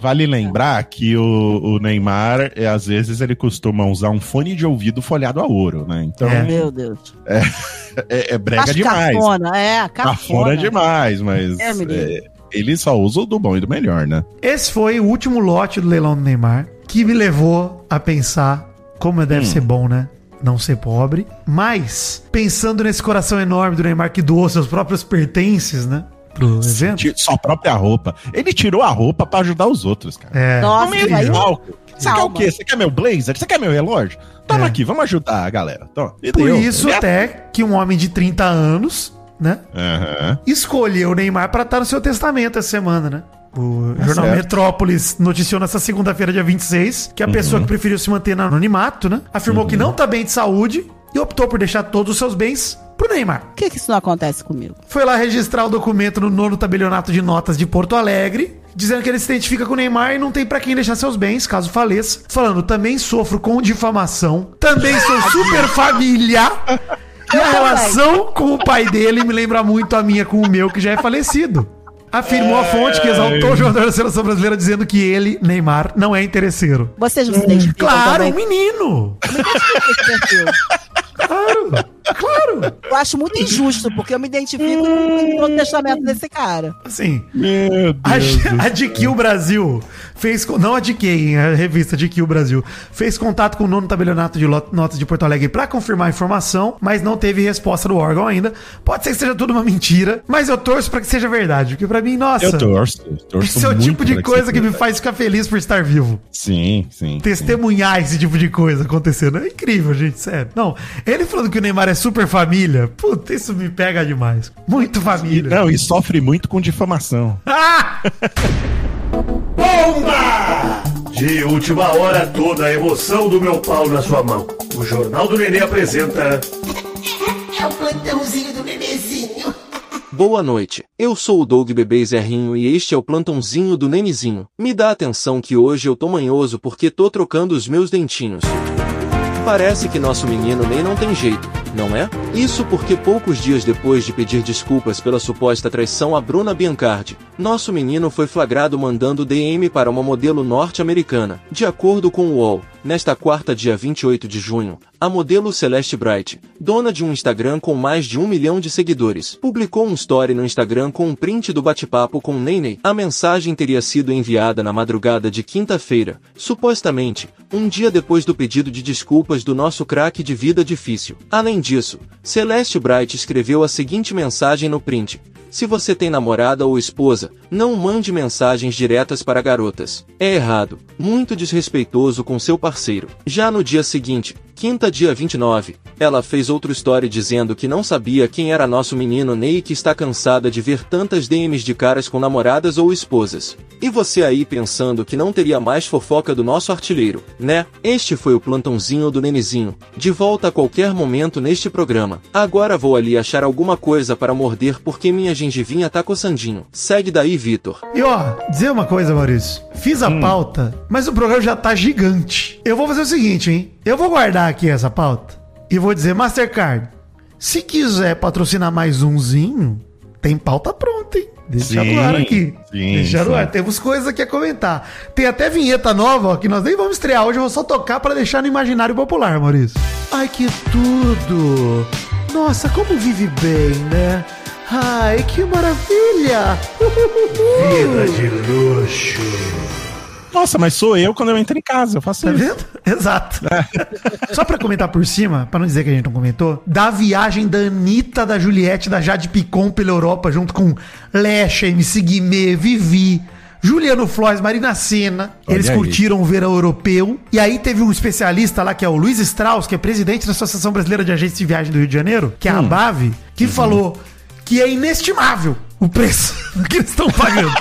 Vale lembrar que o, o Neymar, é, às vezes, ele costuma usar um fone de ouvido folhado a ouro, né? Então, É. é, Meu Deus. é, brega Acho demais. Cafona, é, cafona. Cafona demais, mas É, menino. é, ele só usa o do bom e do melhor, né? Esse foi o último lote do leilão do Neymar, que me levou a pensar como deve Hum. ser bom, né? Não ser pobre. Mas, pensando nesse coração enorme do Neymar que doou seus próprios pertences, né? Pro evento. Sua própria roupa. Ele tirou a roupa pra ajudar os outros, cara. É, Nossa, Não me isso aí- palco. Você quer o quê? Você quer meu blazer? Você quer meu relógio? Toma É. aqui, vamos ajudar a galera. Toma. E por deu. isso é- até que um homem de 30 anos, né? Aham. escolheu o Neymar pra estar no seu testamento essa semana, né? O jornal certo. Metrópolis noticiou nessa segunda-feira, dia 26, que a pessoa que preferiu se manter no anonimato, né? Afirmou que não tá bem de saúde e optou por deixar todos os seus bens pro Neymar. Por que, que isso não acontece comigo? Foi lá registrar o documento no nono tabelionato de notas de Porto Alegre, dizendo que ele se identifica com o Neymar e não tem pra quem deixar seus bens, caso faleça. Falando, também sofro com difamação, também sou super família. E a relação com o pai dele me lembra muito a minha com o meu, que já é falecido. Afirmou a fonte que exaltou o jogador da seleção brasileira, dizendo que ele, Neymar, não é interesseiro. Vocês não se identificam Claro, um menino! com esse perfil? Claro! Claro! Eu acho muito injusto, porque eu me identifico com o testamento desse cara. Assim, Meu A, a DQ Brasil fez. Não a DQ, hein, a revista DQ Brasil. Fez contato com o nono tabelionato de notas de Porto Alegre pra confirmar a informação, mas não teve resposta do órgão ainda. Pode ser que seja tudo uma mentira, mas eu torço pra que seja verdade. Porque pra mim, nossa. Eu torço. torço Esse é o muito tipo de coisa que me seja faz ficar feliz por estar vivo. Sim, sim. Testemunhar esse tipo de coisa acontecendo. É incrível, gente, sério. Não, ele falando que o Neymar é super família, puta, isso me pega demais. Muito família. Não, e sofre muito com difamação. Ah! Bomba! De última hora, toda a emoção do meu pau na sua mão. O Jornal do Nenê apresenta. É o plantãozinho do bebezinho. Boa noite, eu sou o Doug Bebê Zerrinho e este é o plantãozinho do Nenizinho. Me dá atenção que hoje eu tô manhoso porque tô trocando os meus dentinhos. Parece que nosso menino nem não tem jeito, não é? Isso porque poucos dias depois de pedir desculpas pela suposta traição a Bruna Biancardi, nosso menino foi flagrado mandando DM para uma modelo norte-americana. De acordo com o UOL, nesta quarta dia 28 de junho, a modelo Celeste Bright, dona de um Instagram com mais de um milhão de seguidores, publicou um story no Instagram com um print do bate-papo com Nene. A mensagem teria sido enviada na madrugada de quinta-feira, supostamente, um dia depois do pedido de desculpas do nosso craque de vida difícil. Além disso, Celeste Bright escreveu a seguinte mensagem no print. Se você tem namorada ou esposa, não mande mensagens diretas para garotas. É errado, muito desrespeitoso com seu parceiro. Já no dia seguinte, quinta dia 29, ela fez outro story dizendo que não sabia quem era nosso menino Ney e que está cansada de ver tantas DMs de caras com namoradas ou esposas. E você aí pensando que não teria mais fofoca do nosso artilheiro, né? Este foi o plantãozinho do Nenezinho. De volta a qualquer momento neste programa. Agora vou ali achar alguma coisa para morder porque minha gengivinha tá coçandinho. Segue daí, Vitor. E ó, dizer uma coisa, Maurício. Fiz a pauta, mas o programa já tá gigante. Eu vou fazer o seguinte, hein? Eu vou guardar aqui essa pauta e vou dizer, Mastercard, se quiser patrocinar mais umzinho, tem pauta pronta, hein? Deixa Sim, no ar aqui. sim, Deixa no ar. Temos coisas aqui a comentar. Tem até vinheta nova, ó, que nós nem vamos estrear hoje. Eu vou só tocar pra deixar no imaginário popular, Maurício. Ai, que tudo! Nossa, como vive bem, né? Ai, que maravilha! Vida de luxo. Nossa, mas sou eu quando eu entro em casa, eu faço Tá isso. vendo? Exato. Só pra comentar por cima, pra não dizer que a gente não comentou, da viagem da Anitta, da Juliette, da Jade Picon pela Europa, junto com Lecha, MC Guimê, Vivi, Juliano Flores, Marina Senna. Olha Eles aí. curtiram o verão europeu. E aí teve um especialista lá, que é o Luiz Strauss, que é presidente da Associação Brasileira de Agências de Viagem do Rio de Janeiro, que é a Hum. ABAV, que Uhum. falou que é inestimável o preço que eles estão pagando.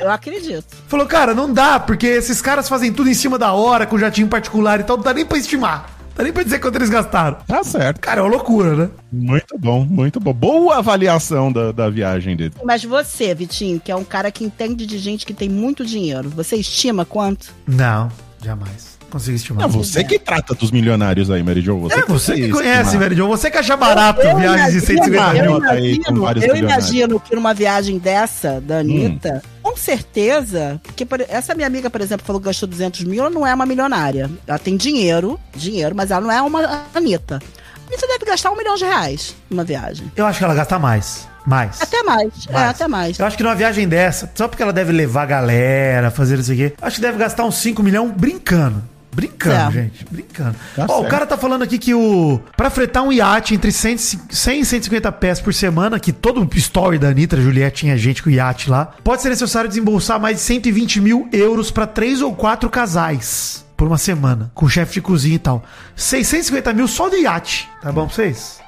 Eu acredito. Falou, cara, não dá, porque esses caras fazem tudo em cima da hora, com jatinho particular e tal, não dá nem pra estimar. Não dá nem pra dizer quanto eles gastaram. Tá certo. Cara, é uma loucura, né? Muito bom, muito bom. Boa avaliação da, da viagem dele. Mas você, Vitinho, que é um cara que entende de gente que tem muito dinheiro, você estima quanto? Não, jamais. Consigo estimar. É você que trata dos milionários aí, Mary Jo. Você É você que conhece, estimar. velho John. Você que acha barato Eu viagens de imagino- 150 eu mil. Com imagino, vários eu imagino que numa viagem dessa, da Anitta, com certeza, porque por- essa minha amiga, por exemplo, falou que gastou 200 mil, ela não é uma milionária. Ela tem dinheiro, dinheiro, mas ela não é uma Anitta. A Anitta deve gastar um milhão de reais numa viagem. Eu acho que ela gasta mais. Mais. Até mais, é, Mais. até mais. Eu acho que numa viagem dessa, só porque ela deve levar a galera, fazer isso aqui, acho que deve gastar uns 5 milhões brincando. Brincando, Certo. gente. Brincando. Tá Ó, o cara tá falando aqui que o. Pra fretar um iate entre 100, e 100 e 150 pés por semana, que todo o story da Anitta, Juliette, tinha gente com iate lá, pode ser necessário desembolsar mais de 120 mil euros pra três ou quatro casais por uma semana, com chefe de cozinha e tal. 650 mil só de iate. Tá bom pra vocês?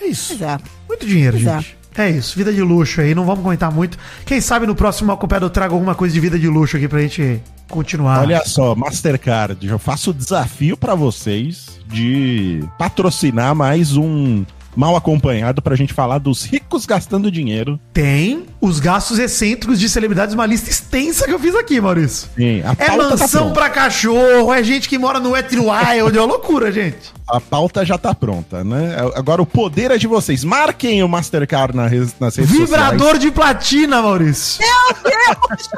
É isso. É. Muito dinheiro, é. gente. É isso, vida de luxo aí, não vamos comentar muito. Quem sabe no próximo acompanhado eu trago alguma coisa de vida de luxo aqui pra gente continuar. Olha só, Mastercard, eu faço o desafio pra vocês de patrocinar mais um mal acompanhado pra gente falar dos ricos gastando dinheiro. Tem, os gastos excêntricos de celebridades, uma lista extensa que eu fiz aqui, Maurício. Sim, a É pauta tá mansão pronta. pra cachorro, é gente que mora no Wet Wild, é uma loucura, gente. A pauta já tá pronta, né? Agora o poder é de vocês. Marquem o Mastercard na res- nas redes Vibrador de platina, Maurício. Meu Deus!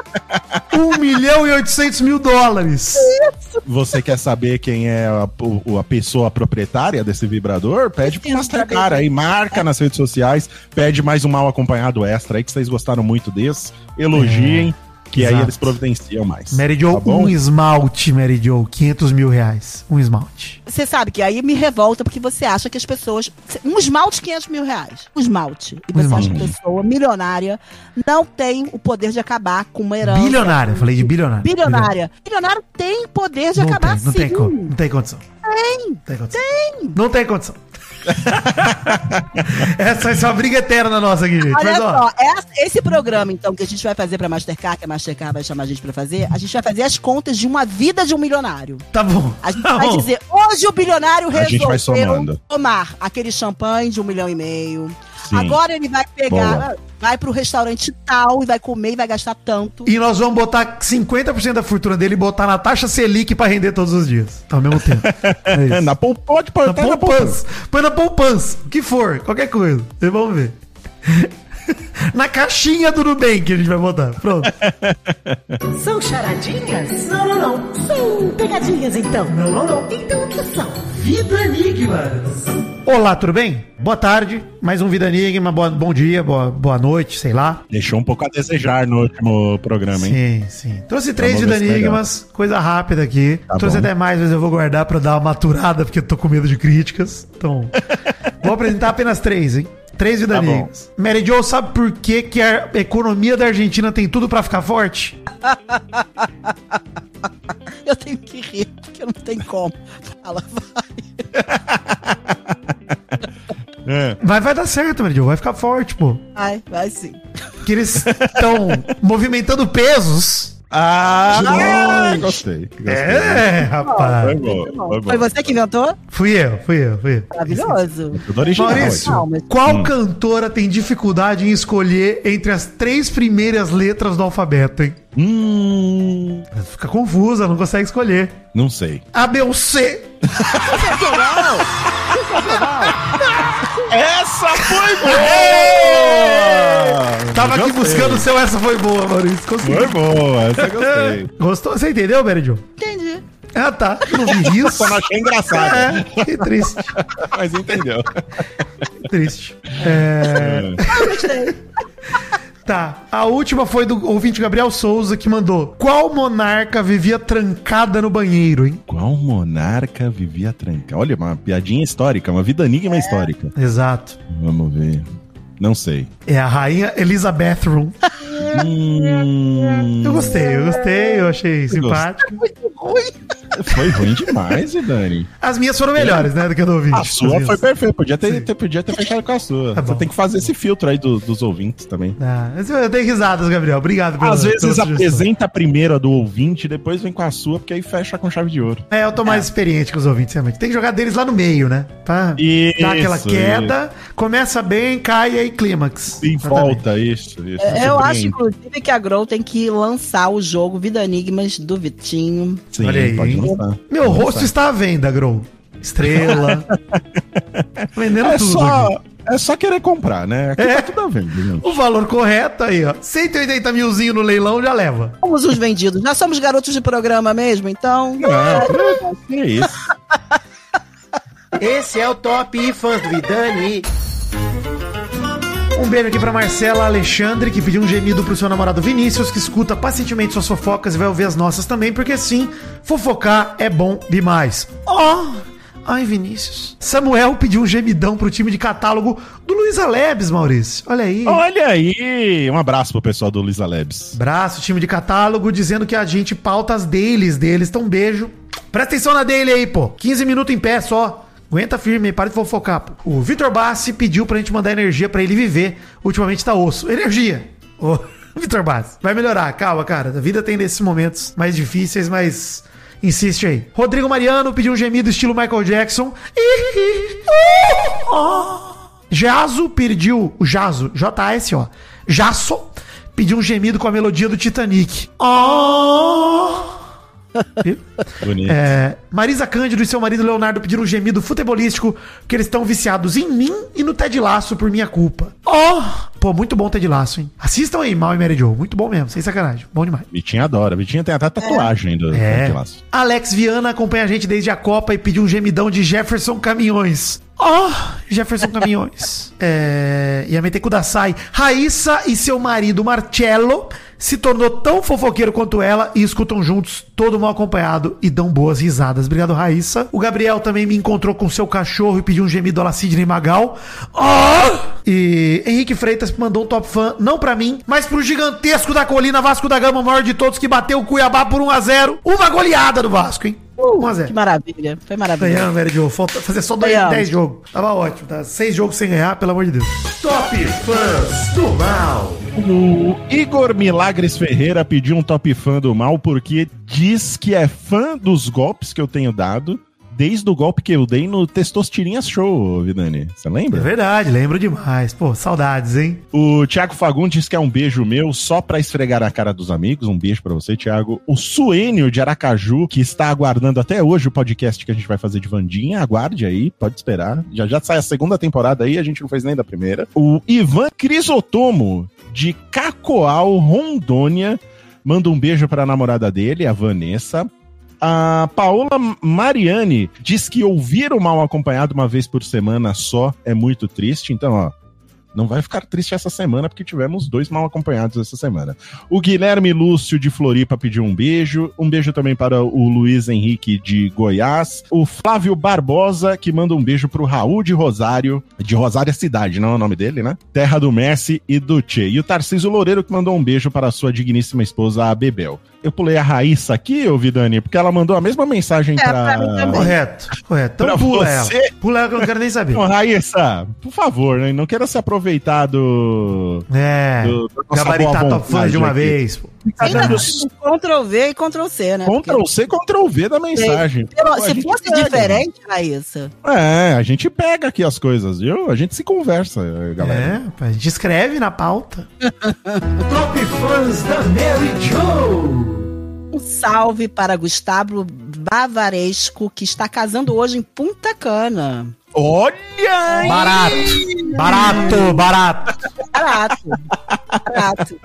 1 milhão e 800 mil dólares. sociais. Você quer saber quem é a, o- a pessoa proprietária desse vibrador? Pede pro Mastercard aí, marca nas redes sociais, pede mais um mal acompanhado extra aí que vocês gostaram muito desse. Elogiem, que aí exato. eles providenciam mais. Mary Jo, tá um esmalte, Mary Jo, 500 mil reais. Um esmalte. Você sabe que aí me revolta porque você acha que as pessoas. Um esmalte, 500 mil reais. Um esmalte. E você Um acha que a esmalte. pessoa milionária não tem o poder de acabar com uma herança. Bilionária, falei de bilionária. Bilionária. Bilionário tem poder de Não acabar tem, não sim. tem, não tem condição. Tem. Tem condição. Não tem condição. Essa vai ser uma briga eterna nossa aqui, gente. Olha Mas, ó, só, essa- esse programa, então, que a gente vai fazer pra Mastercard, que a Mastercard vai chamar a gente pra fazer, a gente vai fazer as contas de uma vida de um milionário. tá bom. A gente tá vai bom. dizer, hoje o bilionário A gente vai resolveu somando. tomar aquele champanhe de um milhão e meio. Sim. Agora ele vai pegar, Boa. vai pro restaurante tal e vai comer e vai gastar tanto. E nós vamos botar 50% da fortuna dele e botar na taxa Selic pra render todos os dias. Ao mesmo tempo. É isso. na pou- pode pôr Na poupança. poupança. Põe na poupança. O que for, qualquer coisa. Vocês vão ver. Na caixinha do Nubank a gente vai botar. Pronto. São charadinhas? Não, não, não. São pegadinhas, então. Não, não, não. Então o que são? Vida Enigmas. Olá, tudo bem? Boa tarde. Mais um Vida Enigma. Boa, bom dia, boa, boa noite, sei lá. Deixou um pouco a desejar no último programa, hein? Sim, sim. Trouxe três Vamos ver Vida Enigmas, coisa rápida aqui. Tá Trouxe bom. até mais, mas eu vou guardar pra dar uma maturada, porque eu tô com medo de críticas. Então, vou apresentar apenas três, hein? Três Vida Tá. Mary Jo, sabe por que, que a economia da Argentina tem tudo pra ficar forte? Eu tenho que rir, porque não tem como. Fala, vai. É. Mas vai dar certo, Mary Jo, vai ficar forte, pô. Vai, vai sim. Que eles estão movimentando pesos. Ah, gostei. gostei. É, rapaz. Foi bom, foi bom. Foi você que inventou? Fui eu, fui eu, fui eu. Maravilhoso. Tudo original. Maurício, qual cantora tem dificuldade em escolher entre as três primeiras letras do alfabeto, hein? Hum, Fica confusa, não consegue escolher. não sei. A, B ou C? Essa foi boa! Tava aqui buscando o seu, essa foi boa, Maurício. Conseguiu. Foi boa, essa eu gostei. Gostou? Você entendeu, Beridio? Entendi. Ah, tá. Não vi isso. Só não achei engraçado, É, que triste. mas entendeu. que triste. É... Tá, a última foi do ouvinte Gabriel Souza que mandou. Qual monarca vivia trancada no banheiro, hein? Qual monarca vivia tranca? Olha, uma piadinha histórica, uma vida enigma histórica. Exato. Vamos ver. Não sei. É a rainha Elizabeth Room. Hum, Eu gostei, eu gostei, eu achei simpático. Foi ruim demais, Dani. As minhas foram melhores, né, do que a do ouvinte. A sua foi perfeita. Podia ter, ter- podia ter fechado com a sua. Tá Você tem que fazer esse filtro aí do- dos ouvintes também. Ah, mas eu dei risadas, Gabriel. Obrigado pela Às vezes apresenta a primeira do ouvinte, depois vem com a sua, porque aí fecha com chave de ouro. É, eu tô mais experiente com os ouvintes, realmente. Tem que jogar deles lá no meio, né? Pra Isso, dar aquela queda, começa bem, cai e aí clímax. Em volta, isso. isso É, Eu acho, inclusive, que a Grow tem que lançar o jogo Vida Enigmas do Vitinho. Sim, Olha aí, pode lançar. Meu Pode rosto lançar. está à venda, Grow. Estrela. Vendendo É tudo. só, aqui. é só querer comprar, né? Aqui É. tá tudo à venda, gente. O valor correto aí, ó. 180 milzinho no leilão já leva. Somos os vendidos. Nós somos garotos de programa mesmo, então. Não, que isso. Esse é o Top Fãs do Vidani. Um beijo aqui pra Marcela Alexandre, que pediu um gemido pro seu namorado Vinícius, que escuta pacientemente suas fofocas e vai ouvir as nossas também, porque sim, fofocar é bom demais. Oh! Ai, Vinícius. Samuel pediu um gemidão pro time de catálogo do Luiza Labs, Maurício. Olha aí. Olha aí, um abraço pro pessoal do Lisa Labs. Braço, time de catálogo, dizendo que a gente pauta as dailies deles. Então, um beijo. Presta atenção na daily aí, pô. 15 minutos em pé só. Aguenta firme para de fofocar. O Vitor Bassi pediu pra gente mandar energia pra ele viver. Ultimamente tá osso. Energia. Ô, Vitor Bassi, vai melhorar. Calma, cara. A vida tem desses momentos mais difíceis, mas... Insiste aí. Rodrigo Mariano pediu um gemido estilo Michael Jackson. Jazo pediu, o Jazo, J-A-S-O, Jasso pediu um gemido com a melodia do Titanic. Oh! Viu? Bonito. É, Marisa Cândido e seu marido Leonardo pediram um gemido futebolístico porque eles estão viciados em mim e no Ted Laço por minha culpa. Oh! Pô, muito bom Ted Laço, hein? Assistam aí, Mal e Mary Joe. Muito bom mesmo, sem sacanagem. Bom demais. Vitinho adora. Vitinho tem até tatuagem do É. do laço. Alex Viana acompanha a gente desde a Copa e pediu um gemidão de Jefferson Caminhões. Oh, Jefferson Caminhões. é, e a Metecu da Sai. Raíssa e seu marido Marcello se tornou tão fofoqueiro quanto ela e escutam juntos, todo mal acompanhado e dão boas risadas. Obrigado, Raíssa. O Gabriel também me encontrou com seu cachorro e pediu um gemido a la Sidney Magal. Oh! E Henrique Freitas mandou um top fã, não pra mim, mas pro gigantesco da colina Vasco da Gama, o maior de todos, que bateu o Cuiabá por 1x0. Uma goleada do Vasco, hein? 1x0. Que maravilha. Foi maravilha. Ganhamos, Mary Jo. Falta fazer só dois, Ganhamos. 10 jogos. Tava ótimo, tá? 6 jogos sem ganhar, pelo amor de Deus. Top Fãs do Mal. O Igor Milagres Ferreira pediu um top fã do mal porque diz que é fã dos golpes que eu tenho dado desde o golpe que eu dei no Testosterinhas Show, Vidani. Você É lembra? verdade, lembro demais. Pô, saudades, hein? O Thiago Fagundes que é um beijo meu só pra esfregar a cara dos amigos. Um beijo pra você, Thiago. O Suênio de Aracaju, que está aguardando até hoje o podcast que a gente vai fazer de Vandinha. Aguarde aí, pode esperar. Já já sai a segunda temporada aí, a gente não fez nem da primeira. O Ivan Crisotomo, de Cacoal, Rondônia, manda um beijo pra namorada dele, a Vanessa. A Paola Mariani diz que ouvir o mal acompanhado uma vez por semana só é muito triste. Então, ó, não vai ficar triste essa semana, porque tivemos dois mal acompanhados essa semana. O Guilherme Lúcio de Floripa pediu um beijo. Um beijo também para o Luiz Henrique de Goiás. O Flávio Barbosa, que manda um beijo pro Raul de Rosário. De Rosário é cidade, não é o nome dele, né? Terra do Messi e do Tchê. E o Tarcísio Loureiro, que mandou um beijo para a sua digníssima esposa, a Bebel. Eu pulei a Raíssa aqui, ô Vidani, porque ela mandou a mesma mensagem É, pra mim pra. também. Correto, correto. Então Pra pula você? ela. Pula ela que eu não quero nem saber. Ô, Raíssa, por favor, né? Não queira se aproveitar do. É, do nossa gabaritar top vontade de uma aqui. vez. pô. Tá Ainda dando Ctrl V e Ctrl C, né? Ctrl C, Ctrl V da mensagem. Porque, Pô, se gente fosse pega. diferente, Raíssa. É, a gente pega aqui as coisas, viu? A gente se conversa, galera. É, a gente escreve na pauta. Top Fãs da Mary Joe. Um salve para Gustavo Bavaresco, que está casando hoje em Punta Cana. Olha aí! Barato, barato, barato. Barato. Barato.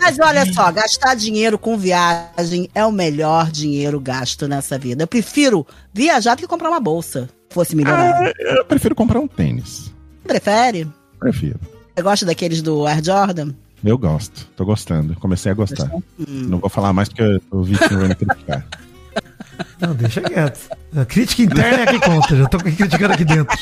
Mas olha só, gastar dinheiro com viagem é o melhor dinheiro gasto nessa vida. Eu prefiro viajar do que comprar uma bolsa. Se fosse milionário. Ah, eu prefiro comprar um tênis. Prefere? Prefiro. Você gosta daqueles do Air Jordan? Eu gosto, tô gostando. Comecei a gostar. Hum. Não vou falar mais porque o Vitinho vai me criticar. Não, deixa quieto. A crítica interna é a que conta. Já tô criticando aqui dentro.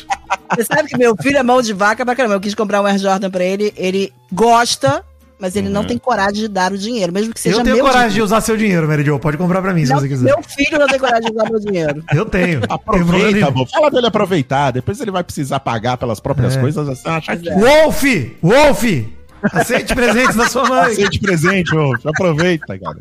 Você sabe que meu filho é mão de vaca pra caramba. Eu quis comprar um Air Jordan pra ele. Ele gosta, mas ele não tem coragem de dar o dinheiro, mesmo que seja Eu tenho meu coragem de dinheiro. usar seu dinheiro, Mary Jo. Pode comprar pra mim, se Não, você quiser. meu filho não tem coragem de usar meu dinheiro. Eu tenho. Aproveita, bom. Fala dele aproveitar. Depois ele vai precisar pagar pelas próprias É. coisas. Assim, que Wolf! Wolf! Aceite presentes da sua mãe. Aceite presente, ô. Aproveita, cara.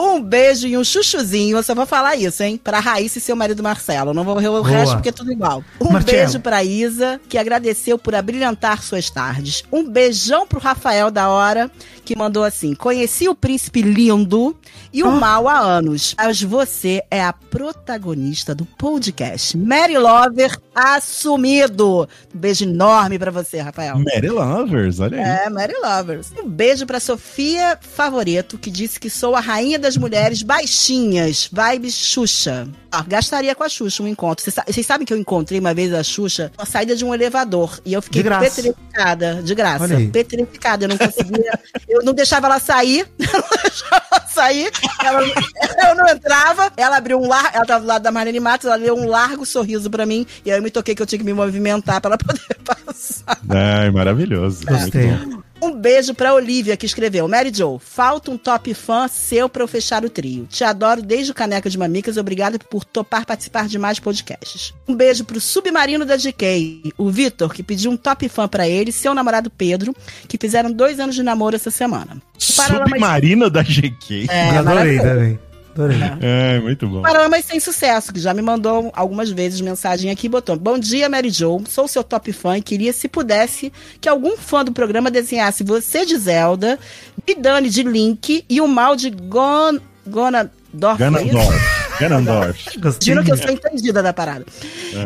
Um beijo e um chuchuzinho. Eu só vou falar isso, hein? Pra Raíssa e seu marido Marcelo. Não vou ver o resto porque é tudo igual. Um Marcelo. beijo pra Isa, que agradeceu por abrilhantar suas tardes. Um beijão pro Rafael da Hora, que mandou assim: Conheci o príncipe lindo e o Ah. mal há anos. Mas você é a protagonista do podcast. Mary Lover assumido. Um beijo enorme pra você, Rafael. Mary Lovers, olha aí. É, Mary Lovers. Um beijo pra Sofia Favoreto, que disse que sou a rainha das mulheres baixinhas. Vibe Xuxa. Ah, gastaria com a Xuxa um encontro. Vocês sa- sabem que eu encontrei uma vez a Xuxa na saída de um elevador. E eu fiquei De petrificada. De graça. Petrificada. Eu não conseguia. eu não deixava ela sair. Eu não deixava ela sair. Ela- eu não entrava. Ela abriu um largo. Ela tava do lado da Marlene Matos. Ela deu um largo sorriso pra mim. E aí eu me toquei que eu tinha que me movimentar pra ela poder passar. Ai, maravilhoso. Gostei. Muito bom. Um beijo pra Olivia, que escreveu. Mary Joe, falta um top fã seu pra eu fechar o trio. Te adoro desde o Caneca de Mamicas. Obrigada por topar participar de mais podcasts. Um beijo pro Submarino da GK, o Vitor, que pediu um top fã pra ele, seu namorado Pedro, que fizeram dois anos de namoro essa semana. Submarino da GK. É, Adorei também. Adorei. É, muito bom. Paramas sem sucesso, que já me mandou algumas vezes mensagem aqui, botou: Bom dia, Mary Jo. Sou seu top fã e queria, se pudesse, que algum fã do programa desenhasse você de Zelda, Vidani de Link e o mal de Gon... Gonadorf. Isso? Ganondorf. Ganondorf. Juro que eu sou entendida da parada.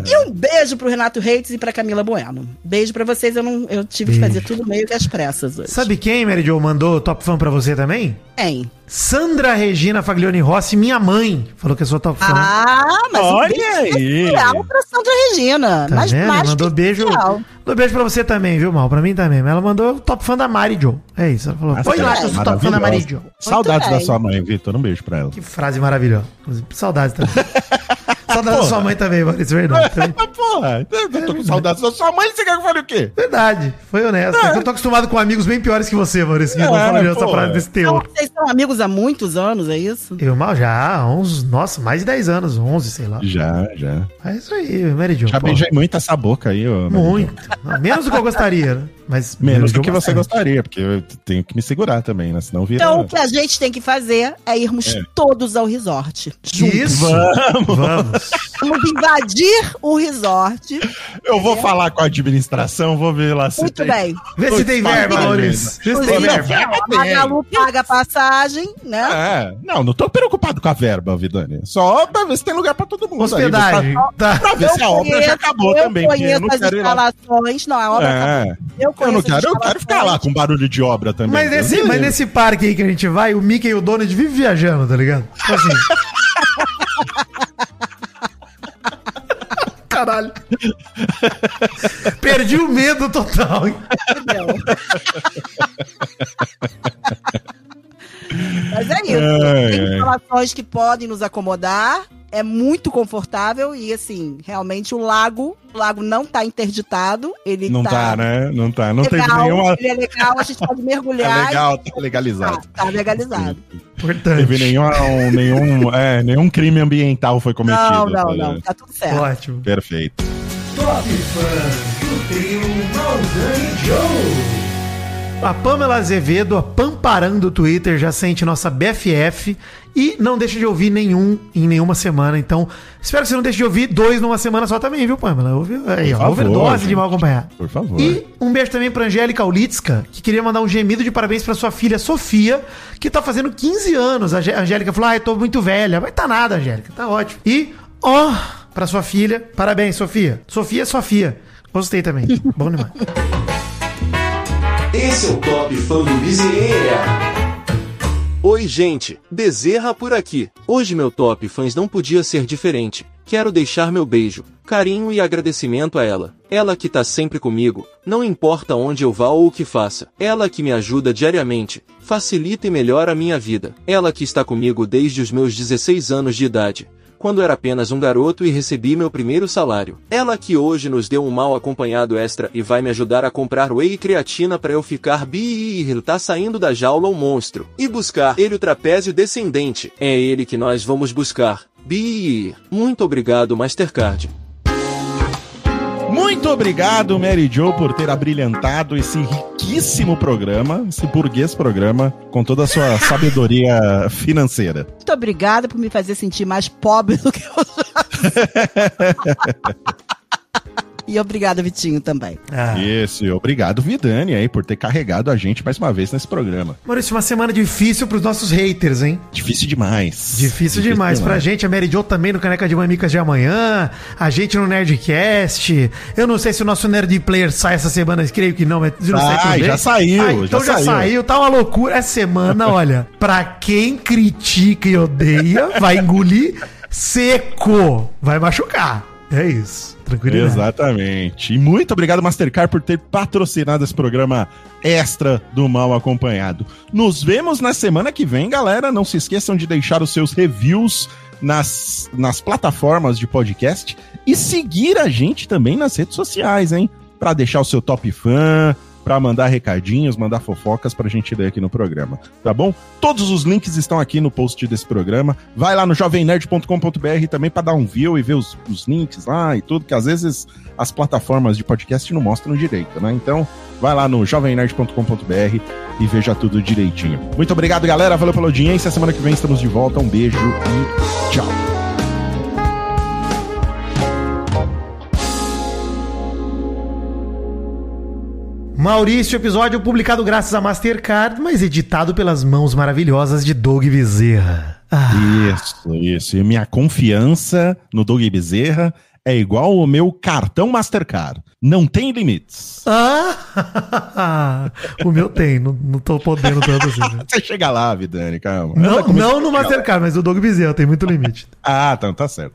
E um beijo pro Renato Reitz e pra Camila Bueno. Beijo pra vocês, eu, não, eu tive que Beijo. fazer tudo meio que às pressas hoje. Sabe quem, Mary Jo, mandou top fã pra você também? Quem? Sandra Regina Faglione Rossi, minha mãe. Falou que eu sou top fã. Ah, mas um Olha beijo aí. especial pra Sandra Regina. Tá mas vendo? mais Mandou que beijo. Mandou beijo pra você também, viu, Mal? Pra mim também. Mas ela mandou o top fã da Mari Jo. É isso. Ela falou, foi lá que eu sou top fã da Mari Jo. Saudades da sua mãe, Vitor. Um beijo pra ela. Que frase maravilhosa. Saudades também. Saudades da sua mãe também, Maurício. Verdade. Também. Ah, porra, eu tô com saudades da sua mãe, você quer que eu fale o quê? Verdade. Foi honesto. É. Eu tô acostumado com amigos bem piores que você, Maurício. Que não É, falam essa pô. frase desse Então, teor. vocês são amigos há muitos anos, é isso? Eu mal já, há uns, nossa, mais de 10 anos, 11, sei lá. Já, já. É isso aí, Mary Jo. Já beijei muito essa boca aí, Jo. Muito. Não, Menos do que eu gostaria, né? Mas Menos do que você gostaria, porque eu tenho que me segurar também, né? Senão vira. Então, o que a gente tem que fazer é irmos todos ao resort. Juntos. Isso. Vamos! Vamos. Vamos invadir o resort. Eu vou falar com a administração, vou ver lá se Muito tem. bem. Vê se tem verba, Maurício. Vê se tem verba. a Magalu paga a passagem, né? É, não, não tô preocupado com a verba, Vidani. Só pra ver se tem lugar pra todo mundo. Hospedagem. Aí, pra, Tá. pra ver se a obra já acabou eu também. conheço eu não as instalações. Não, a obra acabou. É, Eu eu conheço não as quero, eu quero ficar lá com barulho de obra também. Mas nesse, mas nesse parque aí que a gente vai, o Mickey e o Donald vivem viajando, tá ligado? Tipo assim. Caralho. Perdi o medo total. Mas é isso. Ai, Tem ai. instalações que podem nos acomodar. É muito confortável e, assim, realmente o lago, o lago não tá interditado. Ele Não tá, tá, né? Não tá. Não legal, teve nenhuma. ele é legal, a gente pode É mergulhar. legal, tá legalizado. Tá, tá legalizado. Importante. Teve nenhum, nenhum, é, nenhum crime ambiental foi cometido. Não, não, não. Tá tudo certo. Ótimo. Perfeito. Top Fãs do trio Maldani Joe. A Pamela Azevedo, a Pamparando do Twitter, já sente nossa BFF e não deixa de ouvir nenhum em nenhuma semana. Então, espero que você não deixe de ouvir dois numa semana só também, viu, Pamela? Ouve, aí, ó, favor, overdose de gente. mal acompanhar. Por favor. E um beijo também pra Angélica Ulitska, que queria mandar um gemido de parabéns pra sua filha Sofia, que tá fazendo 15 anos. A Angé- a Angélica falou: Ah, eu tô muito velha. Mas tá nada, Angélica, tá ótimo. E, ó, pra sua filha, parabéns, Sofia. Sofia é Sofia. Gostei também. Bom demais. Esse é o Top Fã do Bezerra. Oi, gente, Bezerra por aqui. Hoje meu top fãs não podia ser diferente. Quero deixar meu beijo, carinho e agradecimento a ela. Ela que tá sempre comigo, não importa onde eu vá ou o que faça. Ela que me ajuda diariamente, facilita e melhora a minha vida. Ela que está comigo desde os meus 16 anos de idade. Quando era apenas um garoto e recebi meu primeiro salário. Ela que hoje nos deu um mal acompanhado extra e vai me ajudar a comprar whey e creatina para eu ficar bi tá saindo da jaula o monstro. E buscar ele o trapézio descendente. É ele que nós vamos buscar. Bi. Muito obrigado, Mastercard. Muito obrigado, Mary Jo, por ter abrilhantado esse riquíssimo programa, esse burguês programa, com toda a sua sabedoria financeira. Muito obrigada por me fazer sentir mais pobre do que eu já. E obrigada, Vitinho, também. Ah. Isso, e obrigado, Vidani, aí, por ter carregado a gente mais uma vez nesse programa. Maurício, uma semana difícil pros nossos haters, hein? Difícil demais. Difícil, demais. Pra gente, a Mary Jo também no Caneca de Mamicas de amanhã, a gente no Nerdcast. Eu não sei se o nosso Nerd Player sai essa semana, creio que não, mas não sei Sai, bem. já saiu, Ah, então já já, saiu. saiu. tá uma loucura. Essa semana, olha, pra quem critica e odeia, vai engolir seco. Vai machucar. É isso. Tranquilidade. Exatamente. E muito obrigado, Mastercard, por ter patrocinado esse programa extra do Mal Acompanhado. Nos vemos na semana que vem, galera. Não se esqueçam de deixar os seus reviews nas, nas plataformas de podcast e seguir a gente também nas redes sociais, hein? Pra deixar o seu top fã, para mandar recadinhos, mandar fofocas pra gente ler aqui no programa, tá bom? Todos os links estão aqui no post desse programa. Vai lá no jovemnerd.com.br também para dar um view e ver os, os links lá e tudo, que às vezes as plataformas de podcast não mostram direito, né? Então, vai lá no jovemnerd.com.br e veja tudo direitinho. Muito obrigado, galera. Valeu pela audiência. Semana que vem estamos de volta. Um beijo e tchau. Maurício, episódio publicado graças a Mastercard, mas editado pelas mãos maravilhosas de Doug Bezerra. Ah, Isso, isso. E minha confiança no Doug Bezerra é igual o meu cartão Mastercard. Não tem limites. Ah! o meu tem, não, não tô podendo tanto assim. né? Você chega lá, Vidani, calma. Não, não no chega lá. Mastercard, mas o Doug Bezerra tem muito limite. Ah, então tá certo.